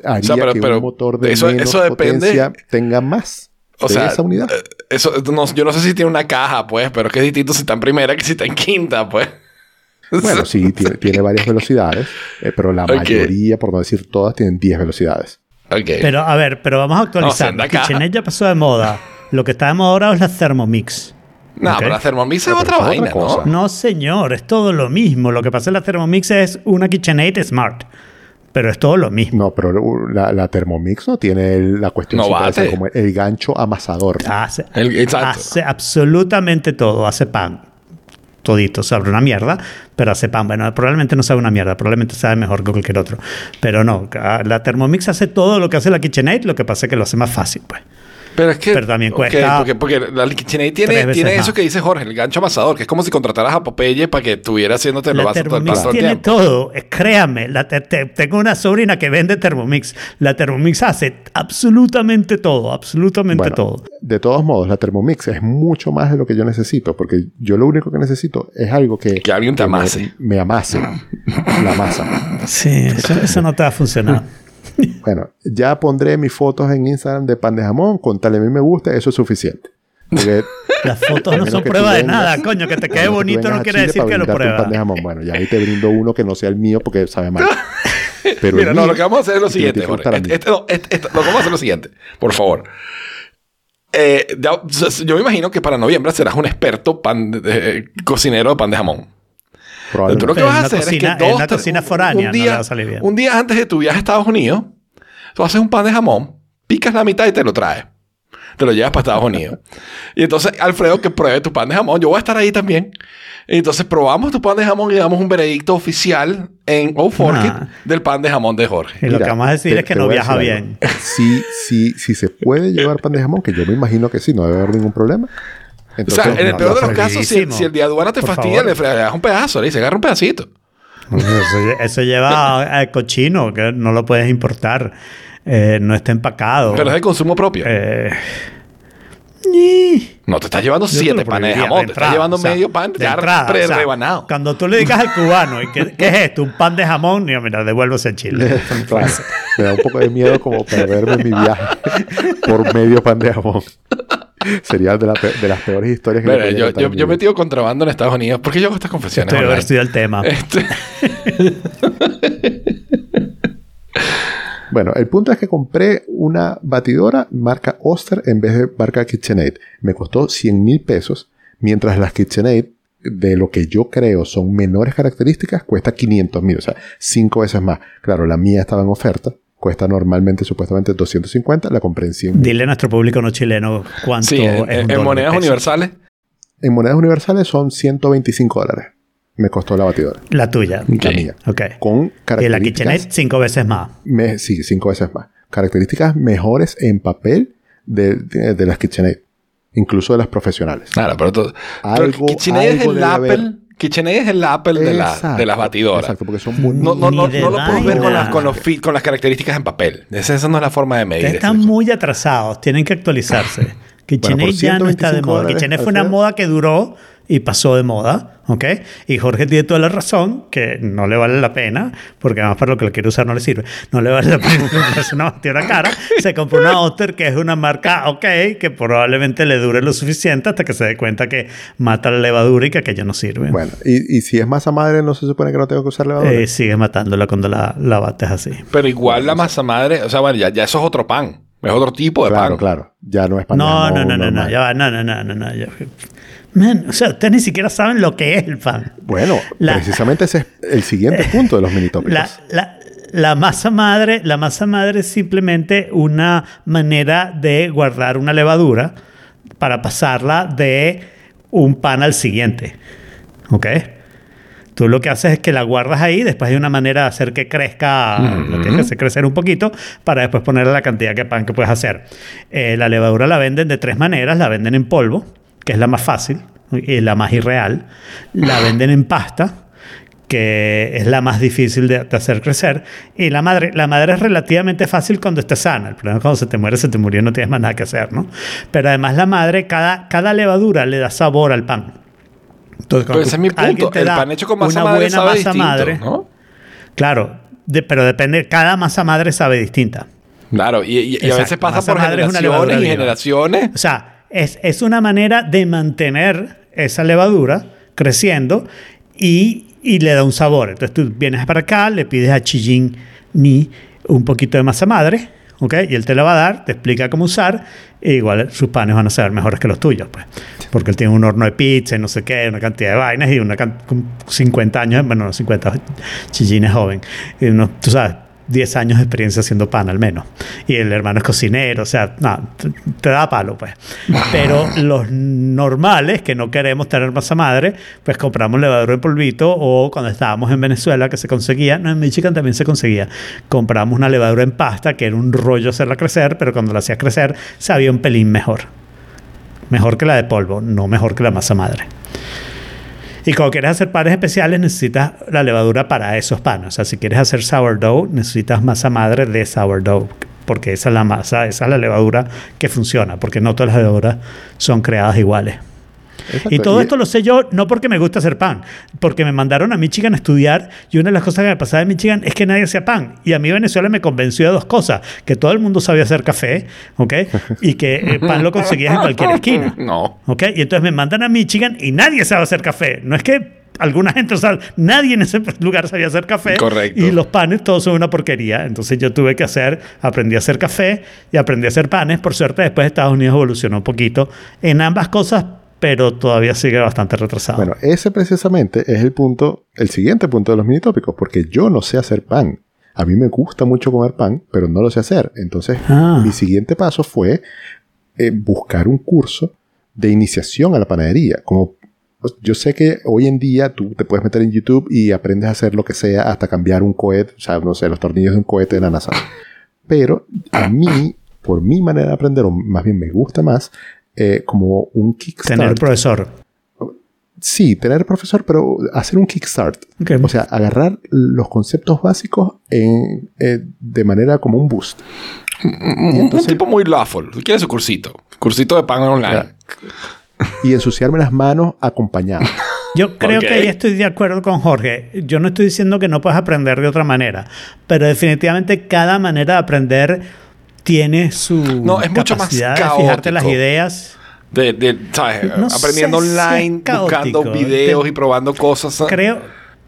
haría O sea, pero- que pero un motor de eso- menos eso depende- potencia tenga más O de sea, esa unidad. Eso, no- yo no sé si tiene una caja, pues, pero es que es distinto si está en primera que si está en quinta, pues. Bueno, sí, tiene, tiene varias velocidades, eh, pero la mayoría, por no decir todas, tienen 10 velocidades. Ok. Pero a ver, pero vamos a actualizar. No. KitchenAid ya pasó de moda. Lo que está de moda ahora es la Thermomix. no, ok. pero la Thermomix es Ah, otra vaina, otra ¿no? No, señor, es todo lo mismo. Lo que pasa en la Thermomix es una KitchenAid Smart. Pero es todo lo mismo. No, pero la, la Thermomix no tiene el- la cuestión No bate. como el gancho amasador. Hace, El- exacto. hace absolutamente todo. Hace pan. Todito. Sabe una mierda, pero hace pan. Bueno, probablemente no sabe una mierda. Probablemente sabe mejor que cualquier otro. Pero no. La Thermomix hace todo lo que hace la KitchenAid. Lo que pasa es que lo hace más fácil, pues. Pero es que. Pero también cuesta porque, porque la KitchenAid tiene, veces tiene eso más. que dice Jorge, el gancho amasador, que es como si contrataras a Popeye para que estuviera haciéndote lo todo el, tiene tiempo. todo. Créame, la te- te- tengo una sobrina que vende Thermomix. La Thermomix hace absolutamente todo, absolutamente Bueno, todo. de todos modos, la Thermomix es mucho más de lo que yo necesito, porque yo lo único que necesito es algo que, Que alguien te me- amase. Me, amase la masa. Sí, eso, eso no te va a funcionar. Bueno, ya pondré mis fotos en Instagram de pan de jamón, con tal a mí me gusta, eso es suficiente. Porque Las fotos no son prueba de vengas- nada, coño. Que te quede bonito no quiere decir que lo de pruebas. jamón. Bueno, ya ahí te brindo uno que no sea el mío porque sabe mal. Pero Mira, no, lo que vamos a hacer es lo siguiente, Jorge. Este- este- no, este- este- lo que vamos a hacer es lo siguiente, por favor. Eh, ya- yo me imagino que para noviembre serás un experto pan de- de- cocinero de pan de jamón. Entonces, tú lo que vas a en una hacer cocina- es que en dos, una tres- cocina un- foránea un no día, le va a salir bien. un día antes de tu viaje a Estados Unidos, tú haces un pan de jamón, picas la mitad y te lo traes. Te lo llevas para Estados Unidos. y entonces, Alfredo, que pruebe tu pan de jamón. Yo voy a estar ahí también. Y entonces, probamos tu pan de jamón y damos un veredicto oficial en Oh Fork It Ah. del pan de jamón de Jorge. Y lo Mira, que vamos a decir te- es que no viaja bien. Si, si, si se puede llevar pan de jamón, que yo me imagino que sí, no debe haber ningún problema. O sea, en el no, peor de los casos, si, si el día de aduana te Por fastidia, favor. le fregas un pedazo, le dice, agarra un pedacito. Eso, eso lleva a, a cochino, que no lo puedes importar. Eh, no está empacado. Pero es de consumo propio. Eh, no te estás llevando siete panes de jamón, de te estás llevando o sea, medio pan de ya entrada, o sea, pre-rebanado. cuando tú le digas al cubano, ¿y qué, qué es esto? ¿Un pan de jamón? Digo, mira, devuélvese a Chile. Claro, me da un poco de miedo como perderme en mi viaje por medio pan de jamón. Sería de, la pe- de las peores historias que Mira, yo, yo, mi yo he metido contrabando en Estados Unidos. ¿Por qué yo hago estas confesiones? Estoy haber estudiado el tema. Este- Bueno, el punto es que compré una batidora marca Oster en vez de marca KitchenAid. Me costó 100 mil pesos, mientras las KitchenAid, de lo que yo creo son menores características, cuesta 500 mil, o sea, cinco veces más. Claro, la mía estaba en oferta, cuesta normalmente supuestamente 250, la compré en 100 Dile a nuestro público no chileno cuánto sí, en, es en de monedas universales. En monedas universales son 125 dólares. Me costó la batidora. La tuya. Ok. La mía. Ok. Con Y la características... KitchenAid cinco veces más. me- sí, cinco veces más. Características mejores en papel de, de- de las KitchenAid. Incluso de las profesionales. Claro, pero, tú- pero Algo- KitchenAid es algo el debe haber. KitchenAid es el Apple de, la- de las batidoras. Exacto, porque son muy... No, no, no, no lo puedes ver con las, con, los con las características en papel. Esa, esa no es la forma de medir. Están muy atrasados, tienen que actualizarse. KitchenAid por ya no está de 125 moda. KitchenAid fue una moda que duró y pasó de moda, ¿ok? Y Jorge tiene toda la razón que no le vale la pena, porque además para lo que lo quiere usar no le sirve. No le vale la pena comprarse una batidora cara. Se compró una Oster que es una marca, ok, que probablemente le dure lo suficiente hasta que se dé cuenta que mata la levadura y que aquello no sirve. Bueno, y, y si es masa madre, ¿no se supone que no tengo que usar levadura? Eh, sigue matándola cuando la, la bates así. Pero igual la masa madre, o sea, bueno, ya, ya eso es otro pan. Es otro tipo de claro, pan. claro. Ya no es pan No, no, no, no, no, ya va, no, no, no, no, no. ya- Man, o sea, ustedes ni siquiera saben lo que es el pan. Bueno, La- precisamente ese es el siguiente punto de los mini tópicos. La, la- la masa madre, la masa madre es simplemente una manera de guardar una levadura para pasarla de un pan al siguiente. ¿Ok? Tú lo que haces es que la guardas ahí, después hay una manera de hacer que crezca, lo tienes que hacer crecer un poquito para después ponerle la cantidad de pan que puedes hacer. Eh, la levadura la venden de tres maneras, la venden en polvo, que es la más fácil y la más irreal, la venden en pasta, que es la más difícil de, de hacer crecer. Y la madre, la madre es relativamente fácil cuando está sana. El problema es cuando se te muere, se te murió no tienes más nada que hacer, ¿no? Pero además la madre, cada, cada levadura le da sabor al pan. Entonces, cuando ese es mi alguien punto. te El da pan hecho con masa una madre buena sabe masa distinto, madre, ¿no? Claro, de- pero depende, cada masa madre sabe distinta. Claro, y, y- y a veces pasa masa por generaciones y generaciones. O sea, es, es una manera de mantener esa levadura creciendo y, y le da un sabor. Entonces tú vienes para acá, le pides a Chijin Ni un poquito de masa madre, ¿ok? Y él te la va a dar, te explica cómo usar, e igual sus panes van a ser mejores que los tuyos, pues. Porque él tiene un horno de pizza y no sé qué, una cantidad de vainas y una can- con 50 años, bueno, no 50, Chijin es joven, y unos, tú sabes, 10 años de experiencia haciendo pan al menos. Y el hermano es cocinero, o sea, no, te, da palo pues. Pero los normales, que no queremos tener masa madre, pues compramos levadura en polvito o cuando estábamos en Venezuela que se conseguía, no, en Michigan también se conseguía, compramos una levadura en pasta que era un rollo hacerla crecer, pero cuando la hacías crecer sabía un pelín mejor. Mejor que la de polvo, no mejor que la masa madre. Y cuando quieres hacer panes especiales, necesitas la levadura para esos panes. O sea, si quieres hacer sourdough, necesitas masa madre de sourdough. Porque esa es la masa, esa es la levadura que funciona. Porque no todas las levaduras son creadas iguales. Exacto. Y todo esto lo sé yo no porque me gusta hacer pan, porque me mandaron a Michigan a estudiar y una de las cosas que me pasaba en Michigan es que nadie hacía pan. Y a mí Venezuela me convenció de dos cosas, que todo el mundo sabía hacer café, ¿ok? Y que eh, pan lo conseguías en cualquier esquina. No. ¿Ok? Y entonces me mandan a Michigan y nadie sabe hacer café. No es que alguna gente, o sea, nadie en ese lugar sabía hacer café. Correcto. Y los panes todos son una porquería. Entonces yo tuve que hacer, aprendí a hacer café y aprendí a hacer panes. Por suerte, después Estados Unidos evolucionó un poquito en ambas cosas, pero todavía sigue bastante retrasado. Bueno, ese precisamente es el punto, el siguiente punto de los mini tópicos, porque yo no sé hacer pan. A mí me gusta mucho comer pan, pero no lo sé hacer. Entonces, Ah. mi siguiente paso fue eh, buscar un curso de iniciación a la panadería. Como pues, yo sé que hoy en día tú te puedes meter en YouTube y aprendes a hacer lo que sea hasta cambiar un cohete, o sea, no sé, los tornillos de un cohete de la NASA. Pero a mí, por mi manera de aprender, o más bien me gusta más, eh, como un kickstart. Tener profesor. Sí, tener profesor, pero hacer un kickstart. O sea, agarrar los conceptos básicos en, eh, de manera como un boost. Un, entonces- un tipo muy lawful. Quiere su cursito. Cursito de pan online. Y ensuciarme las manos acompañado. Yo creo que ahí estoy de acuerdo con Jorge. Yo no estoy diciendo que no puedas aprender de otra manera, pero definitivamente cada manera de aprender tiene su No, es mucho más capacidad de fijarte las caótico. ideas. De, de, ¿sabes? No Aprendiendo sé online, buscando caótico. videos y probando cosas. Creo,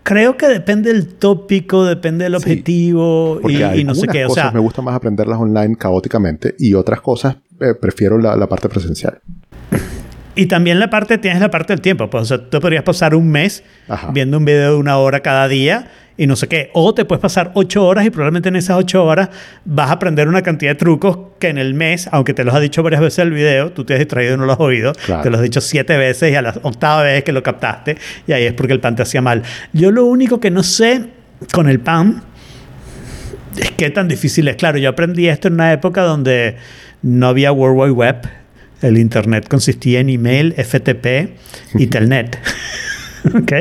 creo que depende del tópico, depende del Sí. objetivo y, y no sé algunas qué. O cosas sea, me gusta más aprenderlas online caóticamente y otras cosas eh, prefiero la, la parte presencial. Y también la parte, tienes la parte del tiempo. Pues, o sea, tú podrías pasar un mes Ajá. viendo un video de una hora cada día y no sé qué. O te puedes pasar ocho horas y probablemente en esas ocho horas vas a aprender una cantidad de trucos que en el mes, aunque te los ha dicho varias veces el video, tú te has distraído y no lo has oído. Claro. Te los has dicho siete veces y a la octava vez que lo captaste y ahí es porque el pan te hacía mal. Yo lo único que no sé con el pan es qué tan difícil es. Claro, yo aprendí esto en una época donde no había World Wide Web. El Internet consistía en email, FTP y Telnet. ¿Ok?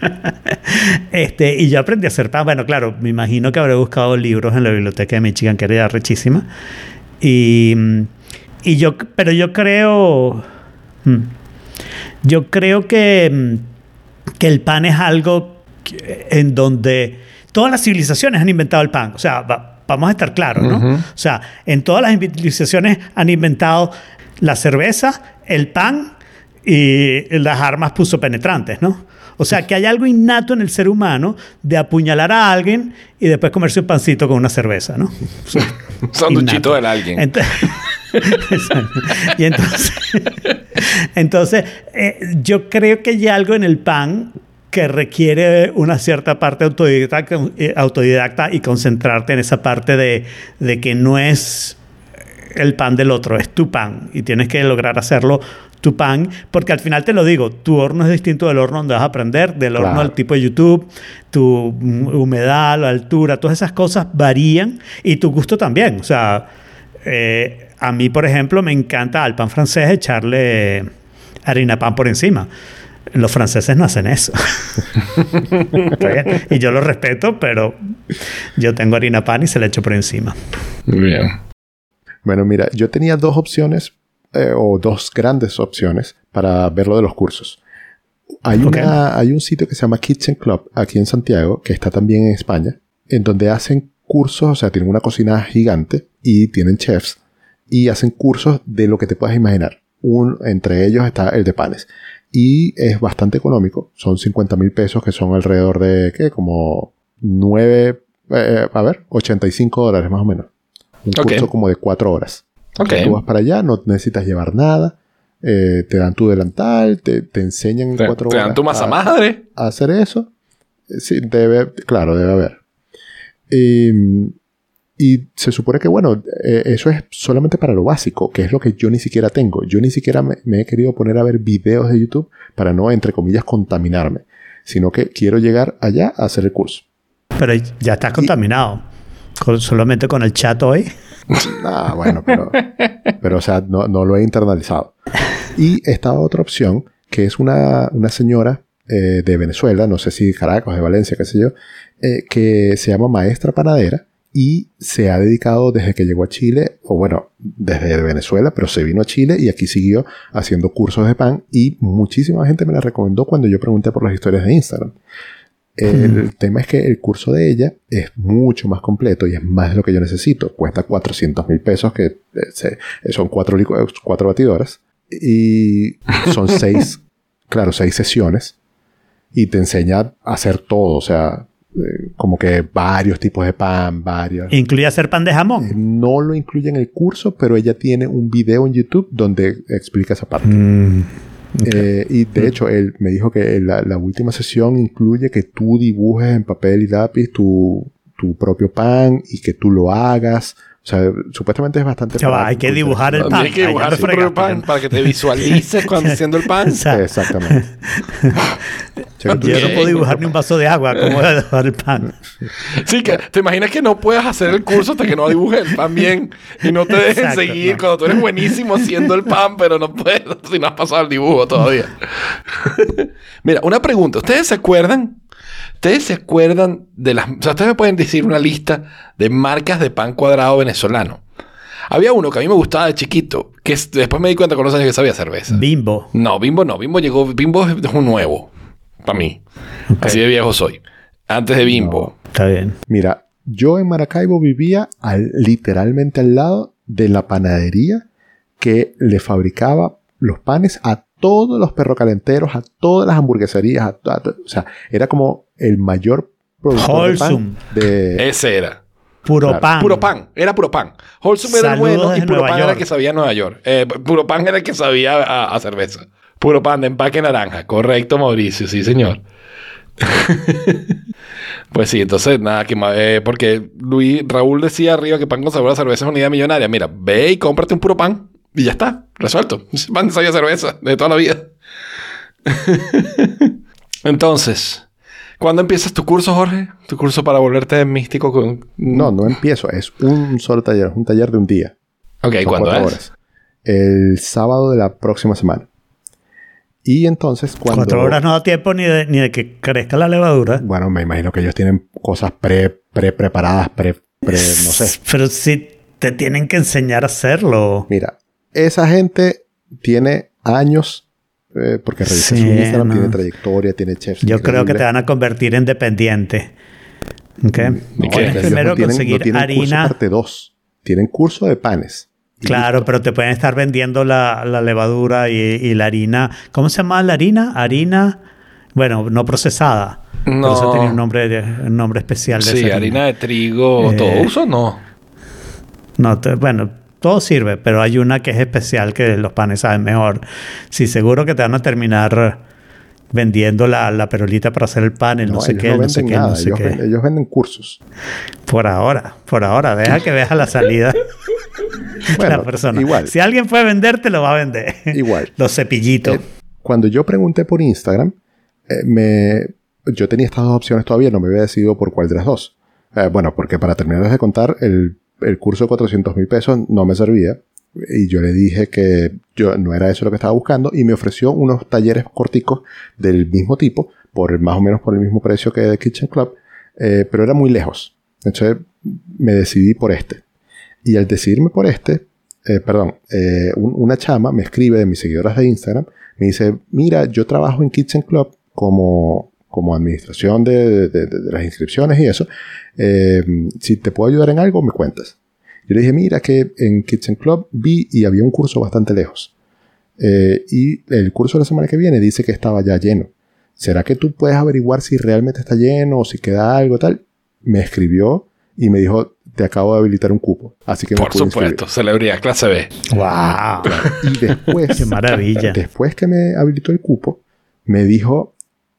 este, y yo aprendí a hacer pan. Bueno, claro, me imagino que habré buscado libros en la biblioteca de Michigan, que era rechísima. Y, y yo, pero yo creo... hmm, Yo creo que, mm, que el pan es algo en donde todas las civilizaciones han inventado el pan. O sea, va- vamos a estar claros, ¿no? O sea, en todas las civilizaciones han inventado la cerveza, el pan y las armas puso-penetrantes, ¿no? O sea, que hay algo innato en el ser humano de apuñalar a alguien y después comerse un pancito con una cerveza, ¿no? O sea, Un sanduchito del alguien. Ent- Exacto. y entonces, entonces eh, yo creo que hay algo en el pan que requiere una cierta parte autodidacta, eh, autodidacta y concentrarte en esa parte de, de que no es el pan del otro, es tu pan y tienes que lograr hacerlo tu pan, porque al final te lo digo, tu horno es distinto del horno donde vas a aprender, del horno Claro. al tipo de YouTube, tu mm, humedad, la altura, todas esas cosas varían y tu gusto también. O sea, eh, a mí, por ejemplo, me encanta al pan francés echarle harina pan por encima. Los franceses no hacen eso. Y yo lo respeto, pero yo tengo harina pan y se la echo por encima. Bien. Bueno, mira, yo tenía dos opciones, eh, o dos grandes opciones para ver lo de los cursos. Hay, Ok. una, hay un sitio que se llama Kitchen Club aquí en Santiago, que está también en España, en donde hacen cursos, o sea, tienen una cocina gigante y tienen chefs y hacen cursos de lo que te puedas imaginar. Un, entre ellos está el de panes. Y es bastante económico. Son 50 mil pesos, que son alrededor de, ¿qué? Como 9, eh, a ver, 85 dólares más o menos. Un Ok. curso como de 4 horas. Ok. Tú vas para allá, no necesitas llevar nada. eh, te dan tu delantal, te, te enseñan en Te, cuatro te horas dan tu masa a, madre. a hacer eso. Eh, Sí, debe, claro, debe haber. Eh, Y se supone que, bueno, eh, eso es solamente para lo básico, que es lo que yo ni siquiera tengo. Yo ni siquiera me, me he querido poner a ver videos de YouTube para no, entre comillas, contaminarme, sino que quiero llegar allá a hacer el curso. Pero ya estás contaminado. Con- solamente con el chat hoy. Ah, bueno, pero, pero o sea, no, no lo he internalizado. Y esta otra opción, que es una, una señora eh, de Venezuela, no sé si Caracas, de Valencia, qué sé yo, eh, que se llama maestra panadera y se ha dedicado desde que llegó a Chile, o bueno, desde Venezuela, pero se vino a Chile y aquí siguió haciendo cursos de pan y muchísima gente me la recomendó cuando yo pregunté por las historias de Instagram. El tema es que el curso de ella es mucho más completo y es más de lo que yo necesito. Cuesta 400 mil pesos, que eh, se- son cuatro, eh, cuatro batidoras. Y son seis, claro, seis sesiones. Y te enseña a hacer todo. O sea, eh, como que varios tipos de pan, varios. Incluye hacer pan de jamón. No lo incluye en el curso, pero ella tiene un video en YouTube donde explica esa parte. Mm. Eh, y de hecho, él me dijo que la, la última sesión incluye que tú dibujes en papel y lápiz tu, tu propio pan y que tú lo hagas. O sea, supuestamente es bastante... Ya va, hay que dibujar el pan. Tienes que dibujar propio fregaste, pan para que te visualices cuando haciendo el pan. Exactamente. Yo no puedo dibujar ni un vaso de agua. ¿Cómo voy a dibujar el pan? Sí, que te imaginas que no puedas hacer el curso hasta que no dibujes el pan bien y no te dejen Exacto, seguir no. cuando tú eres buenísimo haciendo el pan, pero no puedes si no has pasado el dibujo todavía. Mira, una pregunta. ¿Ustedes se acuerdan? ¿Ustedes se acuerdan de las... O sea, ustedes me pueden decir una lista de marcas de pan cuadrado venezolano. Había uno que a mí me gustaba de chiquito, que es- después me di cuenta con los años que sabía cerveza. Bimbo. No, Bimbo no. Bimbo llegó. Bimbo es un nuevo. Para mí. Así de viejo soy. Antes de Bimbo. Está bien. Mira, yo en Maracaibo vivía al- literalmente al lado de la panadería que le fabricaba los panes a todos los perrocalenteros, a todas las hamburgueserías, a a o sea, era como el mayor productor de pan de, Ese era. Puro Claro. pan. Puro pan. Era puro pan. Wholesome era bueno y desde puro Nueva pan era el que sabía a Nueva York. Eh, puro pan era el que sabía a, a cerveza. Puro pan de empaque naranja. Correcto, Mauricio. Sí, señor. pues sí, entonces nada, que eh, porque Luis Raúl decía arriba que pan con sabor a cerveza es una idea millonaria. Mira, ve y cómprate un puro pan y ya está, resuelto. Pan de sabía a cerveza de toda la vida. entonces, ¿cuándo empiezas tu curso, Jorge? Tu curso para volverte místico con. No, no empiezo, es un solo taller, es un taller de un día. Ok, Son ¿cuándo cuatro es? horas. El sábado de la próxima semana. Y entonces cuando... Cuatro horas no da tiempo ni de, ni de que crezca la levadura. Bueno, me imagino que ellos tienen cosas pre, pre preparadas, pre, pre, no sé. Pero si te tienen que enseñar a hacerlo. Mira, esa gente tiene años, eh, porque revisé Sí, su Instagram, no. tiene trayectoria, tiene chefs. Yo creo que te van a convertir en dependiente. ¿Ok? ¿Y qué? ellos Primero no tienen, conseguir no tienen curso harina. parte 2. Tienen curso de panes. Claro, listo. pero te pueden estar vendiendo la, la levadura y, y la harina. ¿Cómo se llama la harina? Harina, bueno, no procesada. No. eso tenía un nombre, de- un nombre especial de Sí, esa harina de trigo, Eh, todo uso, no. No, te- bueno, todo sirve, pero hay una que es especial que los panes saben mejor. Sí, seguro que te van a terminar vendiendo la, la perolita para hacer el pan, el no, sé qué, no sé venden qué, nada. no sé ellos, qué. ven- ellos venden cursos. Por ahora, por ahora. Deja que veas la salida Bueno, la persona. igual. Si alguien puede vender, te lo va a vender. Igual. Los cepillitos. Eh, cuando yo pregunté por Instagram, eh, me, yo tenía estas dos opciones todavía, no me había decidido por cuál de las dos. Eh, bueno, porque para terminarles de contar, el, el curso de 400 mil pesos no me servía. Y yo le dije que yo no era eso lo que estaba buscando y me ofreció unos talleres corticos del mismo tipo, por más o menos por el mismo precio que de Kitchen Club, eh, pero era muy lejos. Entonces me decidí por este. Y al decidirme por este, eh, perdón, eh, un- una chama me escribe de mis seguidoras de Instagram, me dice, mira, yo trabajo en Kitchen Club como, como administración de, de- de- de las inscripciones y eso. Eh, si te puedo ayudar en algo, me cuentas. Yo le dije, mira que en Kitchen Club vi y había un curso bastante lejos. Eh, y el curso de la semana que viene dice que estaba ya lleno. ¿Será que tú puedes averiguar si realmente está lleno o si queda algo tal? Me escribió y me dijo, te acabo de habilitar un cupo. Así que me Por pude inscribir". supuesto, celebridad, clase B. ¡Wow! Y después, ¡Qué maravilla! después que me habilitó el cupo, me dijo,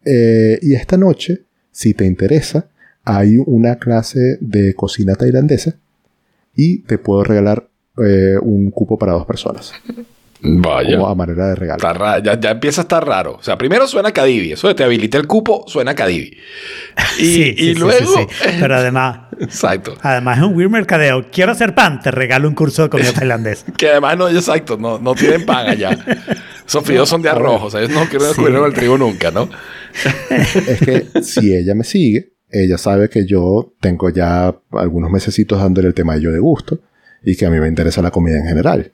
eh, y esta noche, si te interesa, hay una clase de cocina tailandesa y te puedo regalar eh, un cupo para dos personas. Vaya. Como a manera de regalo. Está ya, ya empieza a estar raro. O sea, primero suena Cadivi. Eso de te habilité el cupo, suena Cadivi. Y, Sí, y sí, luego... sí, sí. Pero además, Exacto. además es un weird mercadeo. Quiero hacer pan, te regalo un curso de comida tailandés. Que además no, exacto, no, no tienen pan allá. Esos fideos son de arroz. O sea, ellos no quieren Sí. descubrir el trigo nunca, ¿no? es que si ella me sigue, ella sabe que yo tengo ya algunos mesecitos dándole el tema de yo de gusto y que a mí me interesa la comida en general.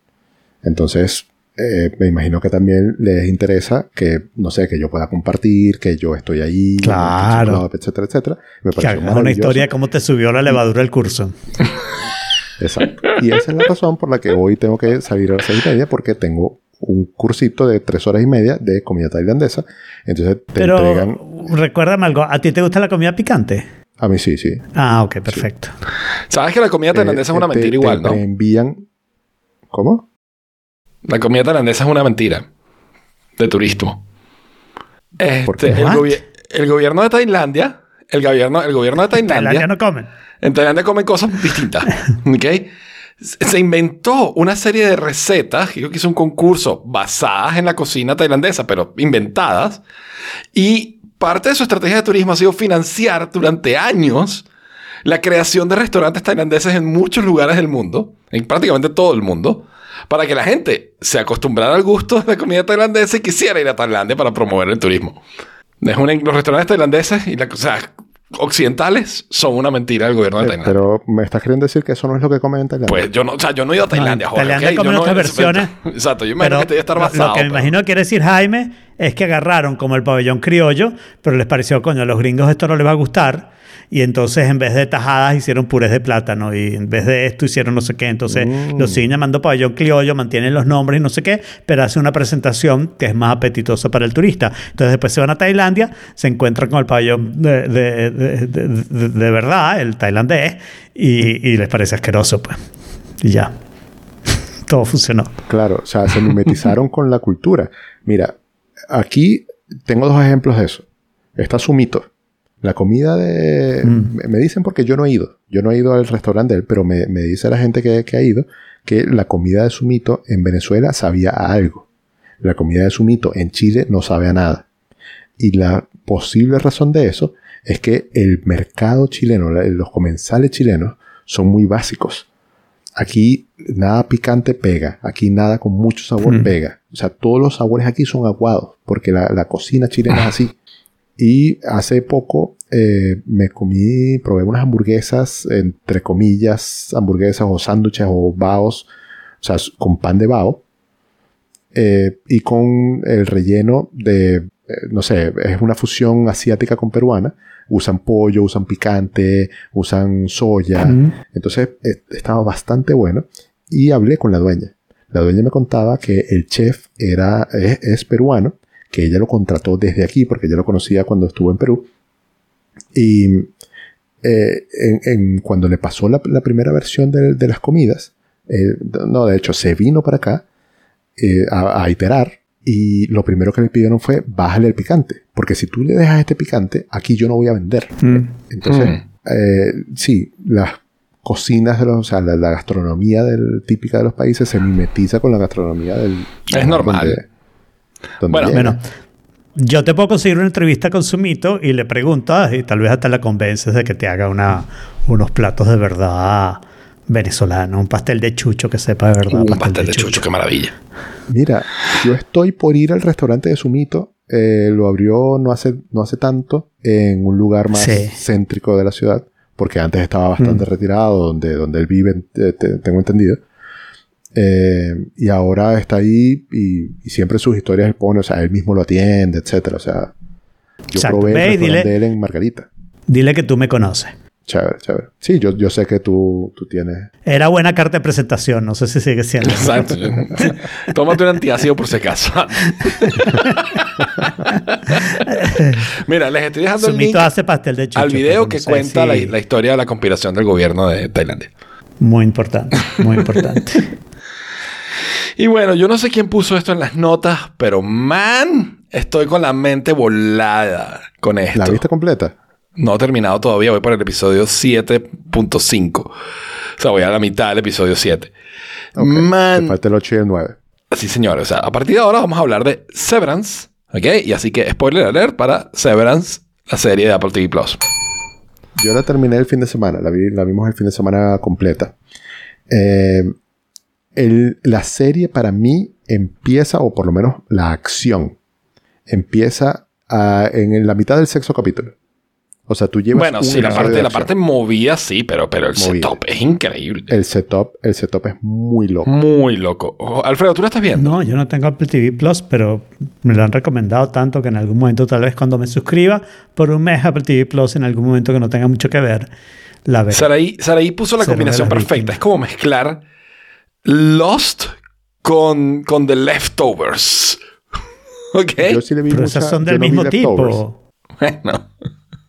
Entonces, eh, me imagino que también les interesa que, no sé, que yo pueda compartir, que yo estoy ahí, Claro. Club, etcétera, etcétera. Me hagas una historia de cómo te subió la levadura el curso. Exacto. Y esa es la razón por la que hoy tengo que salir a las seis y media porque tengo un cursito de tres horas y media de comida tailandesa. Entonces te Pero entregan... recuérdame algo, ¿a ti te gusta la comida picante? A mí sí, sí. Ah, ok, perfecto. Sabes que la comida tailandesa Eh, es una te- mentira te igual, ¿no? envían... ¿Cómo? La comida tailandesa es una mentira de turismo. ¿Por Este, el, What? gobi- el gobierno de Tailandia, el gobierno, el gobierno de Tailandia, Tailandia no comen. en Tailandia comen cosas distintas. ¿Ok? Se inventó una serie de recetas, creo que hizo un concurso basadas en la cocina tailandesa, pero inventadas. Y parte de su estrategia de turismo ha sido financiar durante años la creación de restaurantes tailandeses en muchos lugares del mundo, en prácticamente todo el mundo, para que la gente se acostumbrara al gusto de la comida tailandesa y quisiera ir a Tailandia para promover el turismo. Es una- los restaurantes tailandeses y la, o sea, occidentales son una mentira del gobierno de Eh, Tailandia. pero me estás queriendo decir que eso no es lo que comen en Tailandia. Pues yo no, o sea, yo no he ido a Tailandia, No, Jorge, Tailandia ¿ok? comen Yo no- otras versiones. Exacto, yo imagino Pero que te debe estar lo- basado. Lo que me pero- imagino que quiere decir Jaime es que agarraron como el pabellón criollo, pero les pareció, coño, a los gringos esto no les va a gustar. Y entonces en vez de tajadas hicieron purés de plátano y en vez de esto hicieron no sé qué. Entonces Mm. los siguen llamando pabellón criollo, mantienen los nombres y no sé qué, pero hace una presentación que es más apetitosa para el turista. Entonces después se van a Tailandia, se encuentran con el pabellón de, de- de- verdad, el tailandés, y, y les parece asqueroso, pues. Y ya. Todo funcionó. Claro, o sea, se mimetizaron con la cultura. Mira, aquí tengo dos ejemplos de eso. Está su mito. La comida de... Mm. me- dicen porque yo no he ido. Yo no he ido al restaurante de él, pero me, me dice la gente que, que ha ido que la comida de su mito en Venezuela sabía a algo. La comida de su mito en Chile no sabe a nada. Y la posible razón de eso es que el mercado chileno, los comensales chilenos, son muy básicos. Aquí nada picante pega. Aquí nada con mucho sabor Mm. pega. O sea, todos los sabores aquí son aguados. Porque la, la cocina chilena es así. Y hace poco eh, me comí, probé unas hamburguesas, entre comillas, hamburguesas o sándwiches o baos. O sea, con pan de bao. eh, y con el relleno de, eh, no sé, es una fusión asiática con peruana. Usan pollo, usan picante, usan soya. Mm. Entonces estaba bastante bueno y hablé con la dueña. La dueña me contaba que el chef era, es, es peruano, que ella lo contrató desde aquí porque ella lo conocía cuando estuvo en Perú. Y eh, en- en- cuando le pasó la, la primera versión de, de las comidas, eh, no, de hecho, se vino para acá eh, a, a iterar y lo primero que le pidieron fue bájale el picante, porque si tú le dejas este picante, aquí yo no voy a vender. Mm. Entonces, Mm. sí, las cocinas de los, o sea, la, la gastronomía del, típica de los países se mimetiza con la gastronomía del. Es normal. donde- donde Bueno, llega. Yo te puedo conseguir una entrevista con Sumito y le preguntas y tal vez hasta la convences de que te haga una, unos platos de verdad venezolanos, un pastel de chucho que sepa de verdad. Uh, un pastel de chucho, qué maravilla. Mira, yo estoy por ir al restaurante de Sumito. eh, lo abrió no hace, no hace tanto en un lugar más Sí. céntrico de la ciudad, porque antes estaba bastante Mm. retirado, donde, donde él vive, eh, te- tengo entendido. Eh, y ahora está ahí y, y siempre sus historias él pone, o sea, él mismo lo atiende, etcétera. O sea, yo Exacto. probé el Ve y restaurante dile- de él en Margarita. Dile que tú me conoces. Chévere, chévere. Sí, yo, yo sé que tú, tú tienes. Era buena carta de presentación, no sé si sigue siendo. Exacto. Tómate un antiácido por si acaso. Mira, les estoy dejando el link hace pastel de chucho. al video no que sé cuenta si- la, la historia de la conspiración del gobierno de Tailandia. Muy importante, muy importante. Y bueno, yo no sé quién puso esto en las notas, pero man, estoy con la mente volada con esto. ¿La viste completa? No he terminado todavía, voy para el episodio 7.5. O sea, voy a la mitad del episodio 7. Ok, Te Man, falta el 8 y el 9. Man. Ok, Te falta el 8 y el 9. Sí, señor. O sea, a partir de ahora vamos a hablar de Severance. ¿Ok? Y así que spoiler alert para Severance, la serie de Apple TV Plus. Yo la terminé el fin de semana, la, vi- la vimos el fin de semana completa. Eh, la serie para mí empieza, o por lo menos la acción, empieza a- en la mitad del sexto capítulo. O sea, tú llevas Bueno, un sí, la parte, de la parte movida sí, pero, pero el Movida. setup es increíble. El setup, el setup es muy loco. Muy loco. Ojo, Alfredo, ¿tú la estás viendo? No, yo no tengo Apple TV Plus, pero me lo han recomendado tanto que en algún momento, tal vez cuando me suscriba por un mes Apple TV Plus, en algún momento que no tenga mucho que ver, la veré. Saraí, Saraí puso la Cero combinación perfecta. Es como mezclar Lost con, con The Leftovers. ¿Ok? Yo sí le vi Pero mucha- esas son del mismo tipo. Bueno.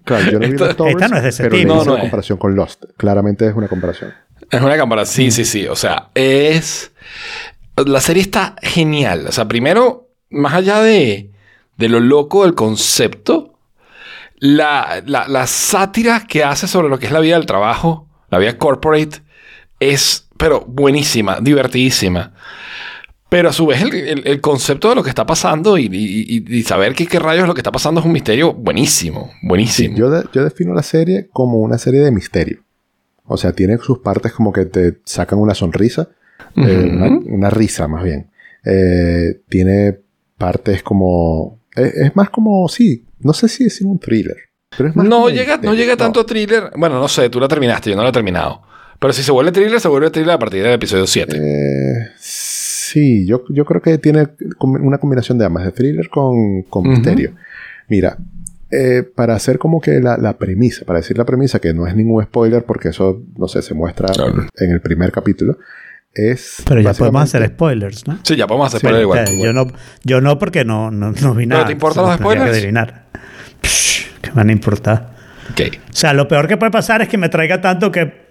Claro, yo no vi Esto- Leftovers, esta no es de ese pero le. No, no una es. comparación con Lost. Claramente es una comparación. Es una cámara, sí, sí, sí. O sea, es. La serie está genial. O sea, primero, más allá de, de lo loco del concepto, la, la, la sátira que hace sobre lo que es la vida del trabajo, la vida corporate, es, pero buenísima, divertidísima. Pero a su vez, el, el- el concepto de lo que está pasando y, y- y- y saber qué, qué rayos es lo que está pasando es un misterio buenísimo, buenísimo. Yo, de- yo defino la serie como una serie de misterio. O sea, tiene sus partes como que te sacan una sonrisa, eh, una, una risa más bien. Eh, tiene partes como... Es, es más como, sí, no sé si decir un thriller. Pero es más No llega, no llega tanto a thriller. Bueno, no sé, tú la terminaste, yo no la he terminado. Pero si se vuelve thriller, se vuelve thriller a partir del episodio 7. Eh, sí, yo, yo creo que tiene una combinación de ambas, de thriller con, con misterio. Mira, eh, para hacer como que la, la premisa, para decir la premisa, que no es ningún spoiler porque eso, no sé, se muestra Claro. en el primer capítulo, es... Pero ya podemos hacer spoilers, ¿no? Sí, ya podemos hacer Sí, spoiler O igual. yo, no, yo no porque no, no, no vi nada. te importan los spoilers? que adivinar. Psh, ¿Qué me van a importar? Ok. O sea, lo peor que puede pasar es que me traiga tanto que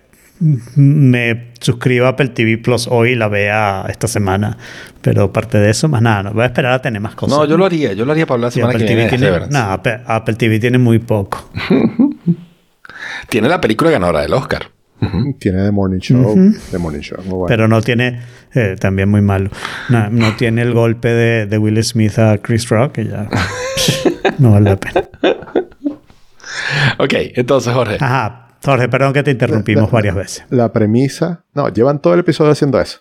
me suscriba a Apple TV Plus hoy y la vea esta semana. Pero aparte de eso, más nada. No voy a esperar a tener más cosas. No, yo lo haría. Yo lo haría para hablar la semana Apple que viene TV de tiene, no, Apple, Apple TV tiene muy poco. Tiene la película ganadora del Oscar. Tiene The Morning Show. The Morning Show, muy bueno. Pero no tiene, eh, también muy malo. No, no tiene el golpe de, de Will Smith a Chris Rock, que ya no vale la pena. Ok, entonces, Jorge. Ajá, Jorge, perdón que te interrumpimos varias veces. La premisa... No, llevan todo el episodio haciendo eso.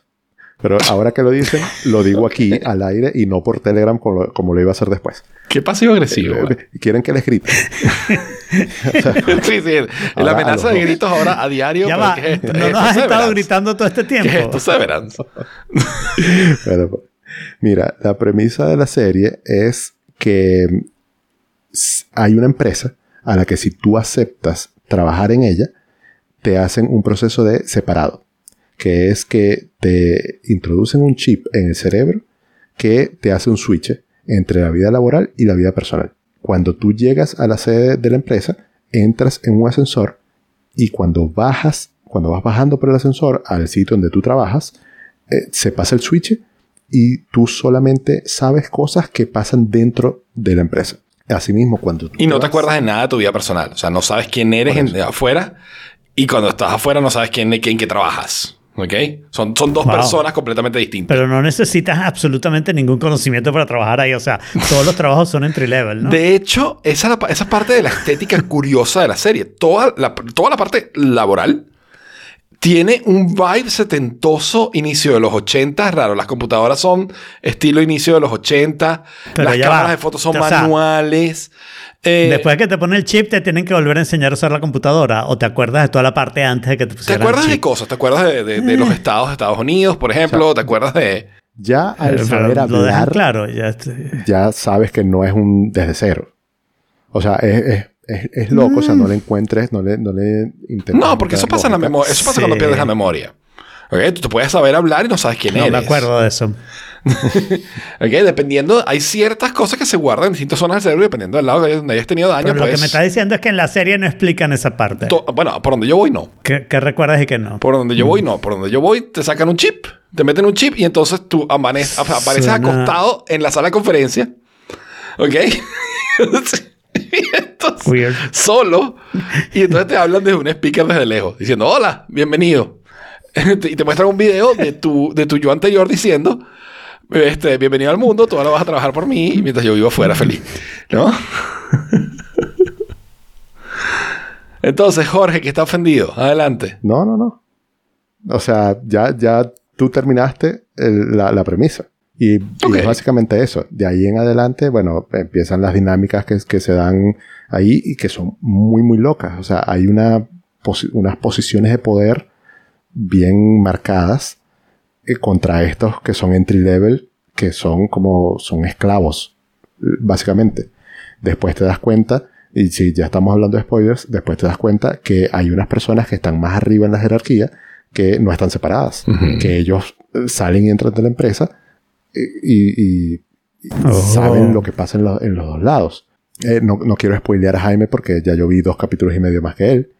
Pero ahora que lo dicen, lo digo aquí al aire y no por Telegram como lo, como lo iba a hacer después. Qué pasivo-agresivo. Eh, güey. Quieren que les grite. sí, sí. Ahora, amenaza de gritos ahora a diario. Ya va, no ¿Qué es nos has estado gritando todo este tiempo. ¿Qué es esto, Severance? Pero, pues, mira, la premisa de la serie es que hay una empresa a la que si tú aceptas trabajar en ella, te hacen un proceso de separado, que es que te introducen un chip en el cerebro que te hace un switch entre la vida laboral y la vida personal. Cuando tú llegas a la sede de la empresa, entras en un ascensor y cuando bajas, cuando vas bajando por el ascensor al sitio donde tú trabajas, eh, se pasa el switch y tú solamente sabes cosas que pasan dentro de la empresa. Asimismo, cuando tú Y no te vas- acuerdas de nada de tu vida personal. O sea, no sabes quién eres en- afuera. Y cuando estás afuera no sabes quién, quién que trabajas. ¿Ok? Son, son dos Wow. personas completamente distintas. Pero no necesitas absolutamente ningún conocimiento para trabajar ahí. O sea, todos los trabajos son entry level, ¿no? De hecho, esa es la, esa es parte de la estética curiosa de la serie. Toda la, toda la parte laboral tiene un vibe setentoso inicio de los 80, raro. Las computadoras son estilo inicio de los 80. Pero las cámaras va. de fotos son O sea, manuales. Eh, Después de que te ponen el chip, te tienen que volver a enseñar a usar la computadora. O te acuerdas de toda la parte antes de que te ¿Te pusieran acuerdas el de cosas? ¿Te acuerdas de, de- de los estados de Estados Unidos, por ejemplo? ¿Te acuerdas de...? Ya al Pero saber lo dejan hablar, claro. Ya, ya sabes que no es un desde cero. O sea, es, es, es- es loco, o sea, no le encuentres, no le, no le intentes. No, porque eso pasa en la memoria. Eso pasa Sí. cuando pierdes la memoria. ¿Ok? Tú te puedes saber hablar y no sabes quién no eres. me acuerdo de eso. ¿Ok? Dependiendo, hay ciertas cosas que se guardan en distintas zonas del cerebro dependiendo del lado donde hayas tenido daño. Pero lo pues, que me está diciendo es que en la serie no explican esa parte. to- bueno, por donde yo voy, no. ¿Qué, qué recuerdas y qué no? Por donde yo voy, no. Por donde yo voy, te sacan un chip, te meten un chip y entonces tú apareces Suena- acostado en la sala de conferencia. ¿Ok? y entonces, Weird. solo. Y entonces te hablan desde un speaker desde lejos, diciendo, hola, bienvenido. y te muestran un video de tu, de tu yo anterior diciendo, este, bienvenido al mundo, tú ahora vas a trabajar por mí mientras yo vivo afuera feliz. ¿No? Entonces, Jorge, que está ofendido, adelante. No, no, no. O sea, ya, ya tú terminaste el- la, la premisa. Y, y Ok. es básicamente eso. De ahí en adelante, bueno, empiezan las dinámicas que, que se dan ahí y que son muy, muy locas. O sea, hay una posi- unas posiciones de poder bien marcadas eh, contra estos que son entry level, que son como, son esclavos, básicamente. Después te das cuenta, y si ya estamos hablando de spoilers, después te das cuenta que hay unas personas que están más arriba en la jerarquía que no están separadas, Ujú. que ellos eh, salen y entran de la empresa y, y- y Oh. saben lo que pasa en, lo- en los dos lados. Eh, no, no quiero spoilear a Jaime porque ya yo vi dos capítulos y medio más que él.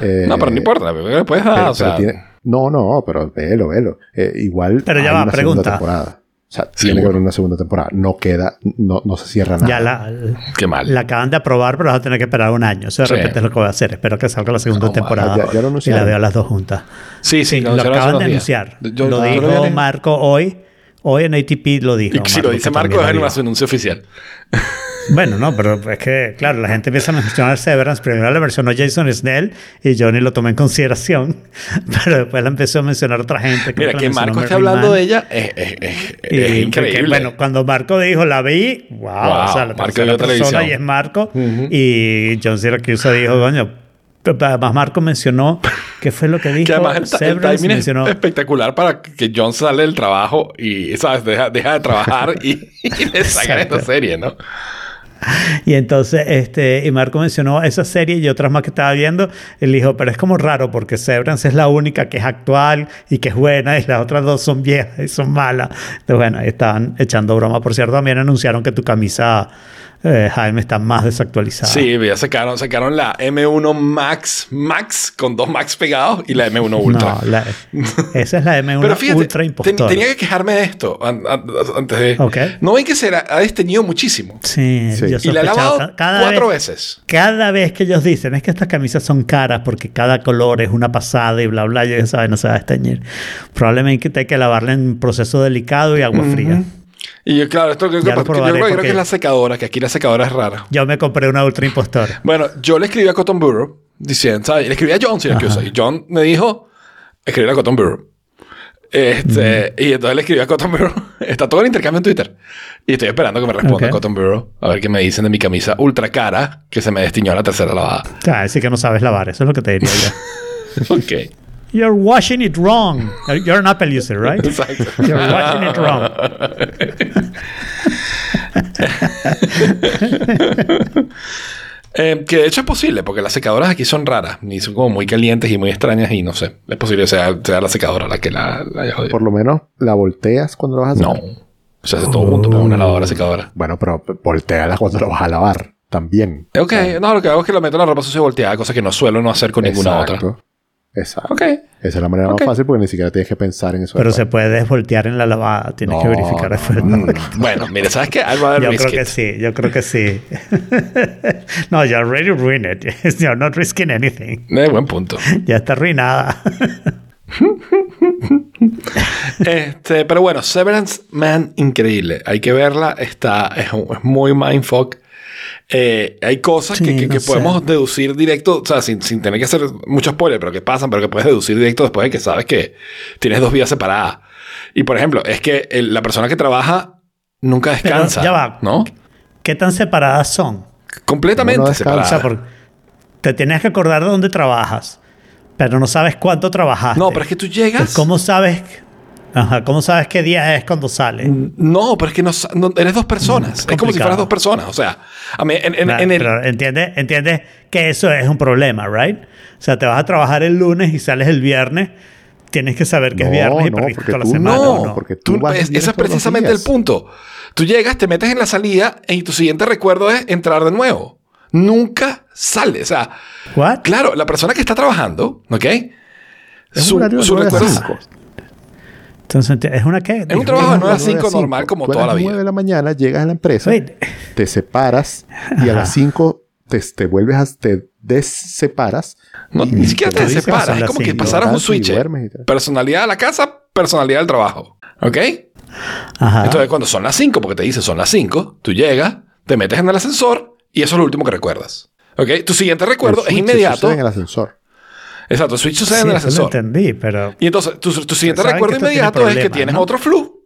Eh, No, pero no importa, le puedes dar, pero- o sea, pero tiene- no, no, pero velo, velo. Eh, igual Pero ya hay va, una pregunta. segunda temporada. O sea, Sí, tiene que haber una segunda temporada. No queda, no, no se cierra nada. Ya la, qué mal. la acaban de aprobar, pero vas a tener que esperar un año. Eso de Sí. repente es lo que voy a hacer. Espero que salga la segunda No, temporada. ya- ya lo y la veo las dos juntas. Sí, sí, Sí, lo hace acaban de días. anunciar. Yo- lo yo dijo Marco hoy. Hoy en ATP lo dijo. Y si lo dice que Marco, es su anuncio oficial. Bueno, no, pero es que, claro, la gente empieza a mencionar Severance. Primero la mencionó Jason Snell y yo ni lo tomé en consideración. Pero después la empezó a mencionar otra gente. creo Mira, la que mencionó Marco esté Merlin hablando Mann. de ella es, es- es- Y es porque, increíble. bueno, cuando Marco dijo la vi, wow, Wow, o sea, la Marco vio persona televisión. y es Marco. Y John Syracuse dijo, coño, además Marco mencionó, ¿qué fue lo que dijo? que además el, ta- el Severance timing es mencionó, espectacular para que John sale del trabajo y, ¿sabes? Deja, deja de trabajar y, y le sacan esta serie, ¿no? Y entonces, este, y Marco mencionó esa serie y otras más que estaba viendo. Él dijo, pero es como raro porque Severance es la única que es actual y que es buena y las otras dos son viejas y son malas. Entonces, bueno, estaban echando broma. Por cierto, también anunciaron que tu camisa, eh, Jaime, está más desactualizada. Sí, ya sacaron, sacaron la M1 Max, Max, con dos Max pegados y la M1 Ultra. No, la- esa es la M1 Pero fíjate, Ultra ten- Impostor. tenía que quejarme de esto an- an- antes de... Ok. ¿No ven que se la ha desteñido muchísimo? Sí, Sí. yo Y la he lavado ca- cada cuatro vez, veces. Cada vez que ellos dicen es que estas camisas son caras porque cada color es una pasada y bla, bla, ya saben, no se va a desteñir. Probablemente hay que lavarla en proceso delicado y agua fría. Y yo, claro, esto que, que yo creo, que es la secadora, que aquí la secadora es rara. Yo me compré una Ultra Impostor. Bueno, yo le escribí a Cotton Bureau diciendo, ¿sabes? Le escribí a John Syracuse y John me dijo, escribir a Cotton Bureau. Este, Y entonces le escribí a Cotton Bureau. Está todo el intercambio en Twitter. Y estoy esperando que me responda Ok. Cotton Bureau. A ver qué me dicen de mi camisa ultra cara que se me destiñó a la tercera lavada. O sea, decir que no sabes lavar, eso es lo que te diría yo. ok. You're washing it wrong. You're an Apple user, right? Exacto. You're washing it wrong. Eh, que de hecho es posible, porque las secadoras aquí son raras. Y son como muy calientes y muy extrañas. Y no sé. Es posible que sea, sea la secadora la que la, la haya jodido. Por lo menos la volteas cuando lo vas a hacer. No. Se hace todo junto, no es una lavadora secadora. Bueno, pero volteala cuando lo vas a lavar también. Ok, no, lo que hago es que lo meto en la ropa sucia volteada, cosa que no suelo no hacer con ninguna otra. Exacto. Exacto. Ok. Esa es la manera más fácil porque ni siquiera tienes que pensar en eso. Pero se puede desvoltear en la lavada. Tienes que No, verificar no, después. no, no, no. Bueno, mire, ¿sabes qué? Rather Yo risk creo que it. sí, yo creo que sí. no, you already ruined it. You're not risking anything. Eh, buen punto. Ya está arruinada. este, pero bueno, Severance Man, increíble. Hay que verla. Está, es, es muy mindfuck. Eh, hay cosas que, Sí, que- no que sé. podemos deducir directo, o sea, sin, sin tener que hacer mucho spoiler, pero que pasan, pero que puedes deducir directo después de que sabes que tienes dos vidas separadas. Y por ejemplo, es que el- la persona que trabaja nunca descansa. ya va. ¿No? ¿Qué tan separadas son? Completamente No, no descansa. separada. O sea, por- te tienes que acordar de dónde trabajas, pero no sabes cuánto trabajaste. No, pero es que tú llegas. ¿Cómo sabes? Ajá, ¿cómo sabes qué día es cuando sale? No, pero es que no, no- eres dos personas. es como si fueras dos personas. O sea, a mí, en, en- Nah, en el. Pero entiendes entiendes que eso es un problema, ¿right? O sea, te vas a trabajar el lunes y sales el viernes. Tienes que saber que es viernes y no, perdiste toda la semana. no, porque tú Tú- vas ese es precisamente el punto. Tú llegas, te metes en la salida y tu siguiente recuerdo es entrar de nuevo. Nunca sale. O sea, ¿What? claro, la persona que está trabajando, ¿ok? Es Su, recuerdo. Entonces, ¿es una qué? Es un trabajo de 9 a Nueve 5 normal como a toda las la nueve vida. de la mañana llegas a la empresa, Wait. te separas y a las 5 te, te vuelves a, te deseparas. No, ni siquiera te dices, separas. Es las como que pasaras un switch. tal. Personalidad de la casa, personalidad del trabajo. ¿Ok? Ajá. Entonces, cuando son las 5, porque te dice son las 5, tú llegas, te metes en el ascensor y eso es lo último que recuerdas. ¿Ok? Tu siguiente recuerdo El es inmediato. en el ascensor. Exacto, el switch sucede Sí, en el eso lo ascensor. entendí, pero Y entonces, tu, tu siguiente recuerdo inmediato es que tienes ¿no? otro flu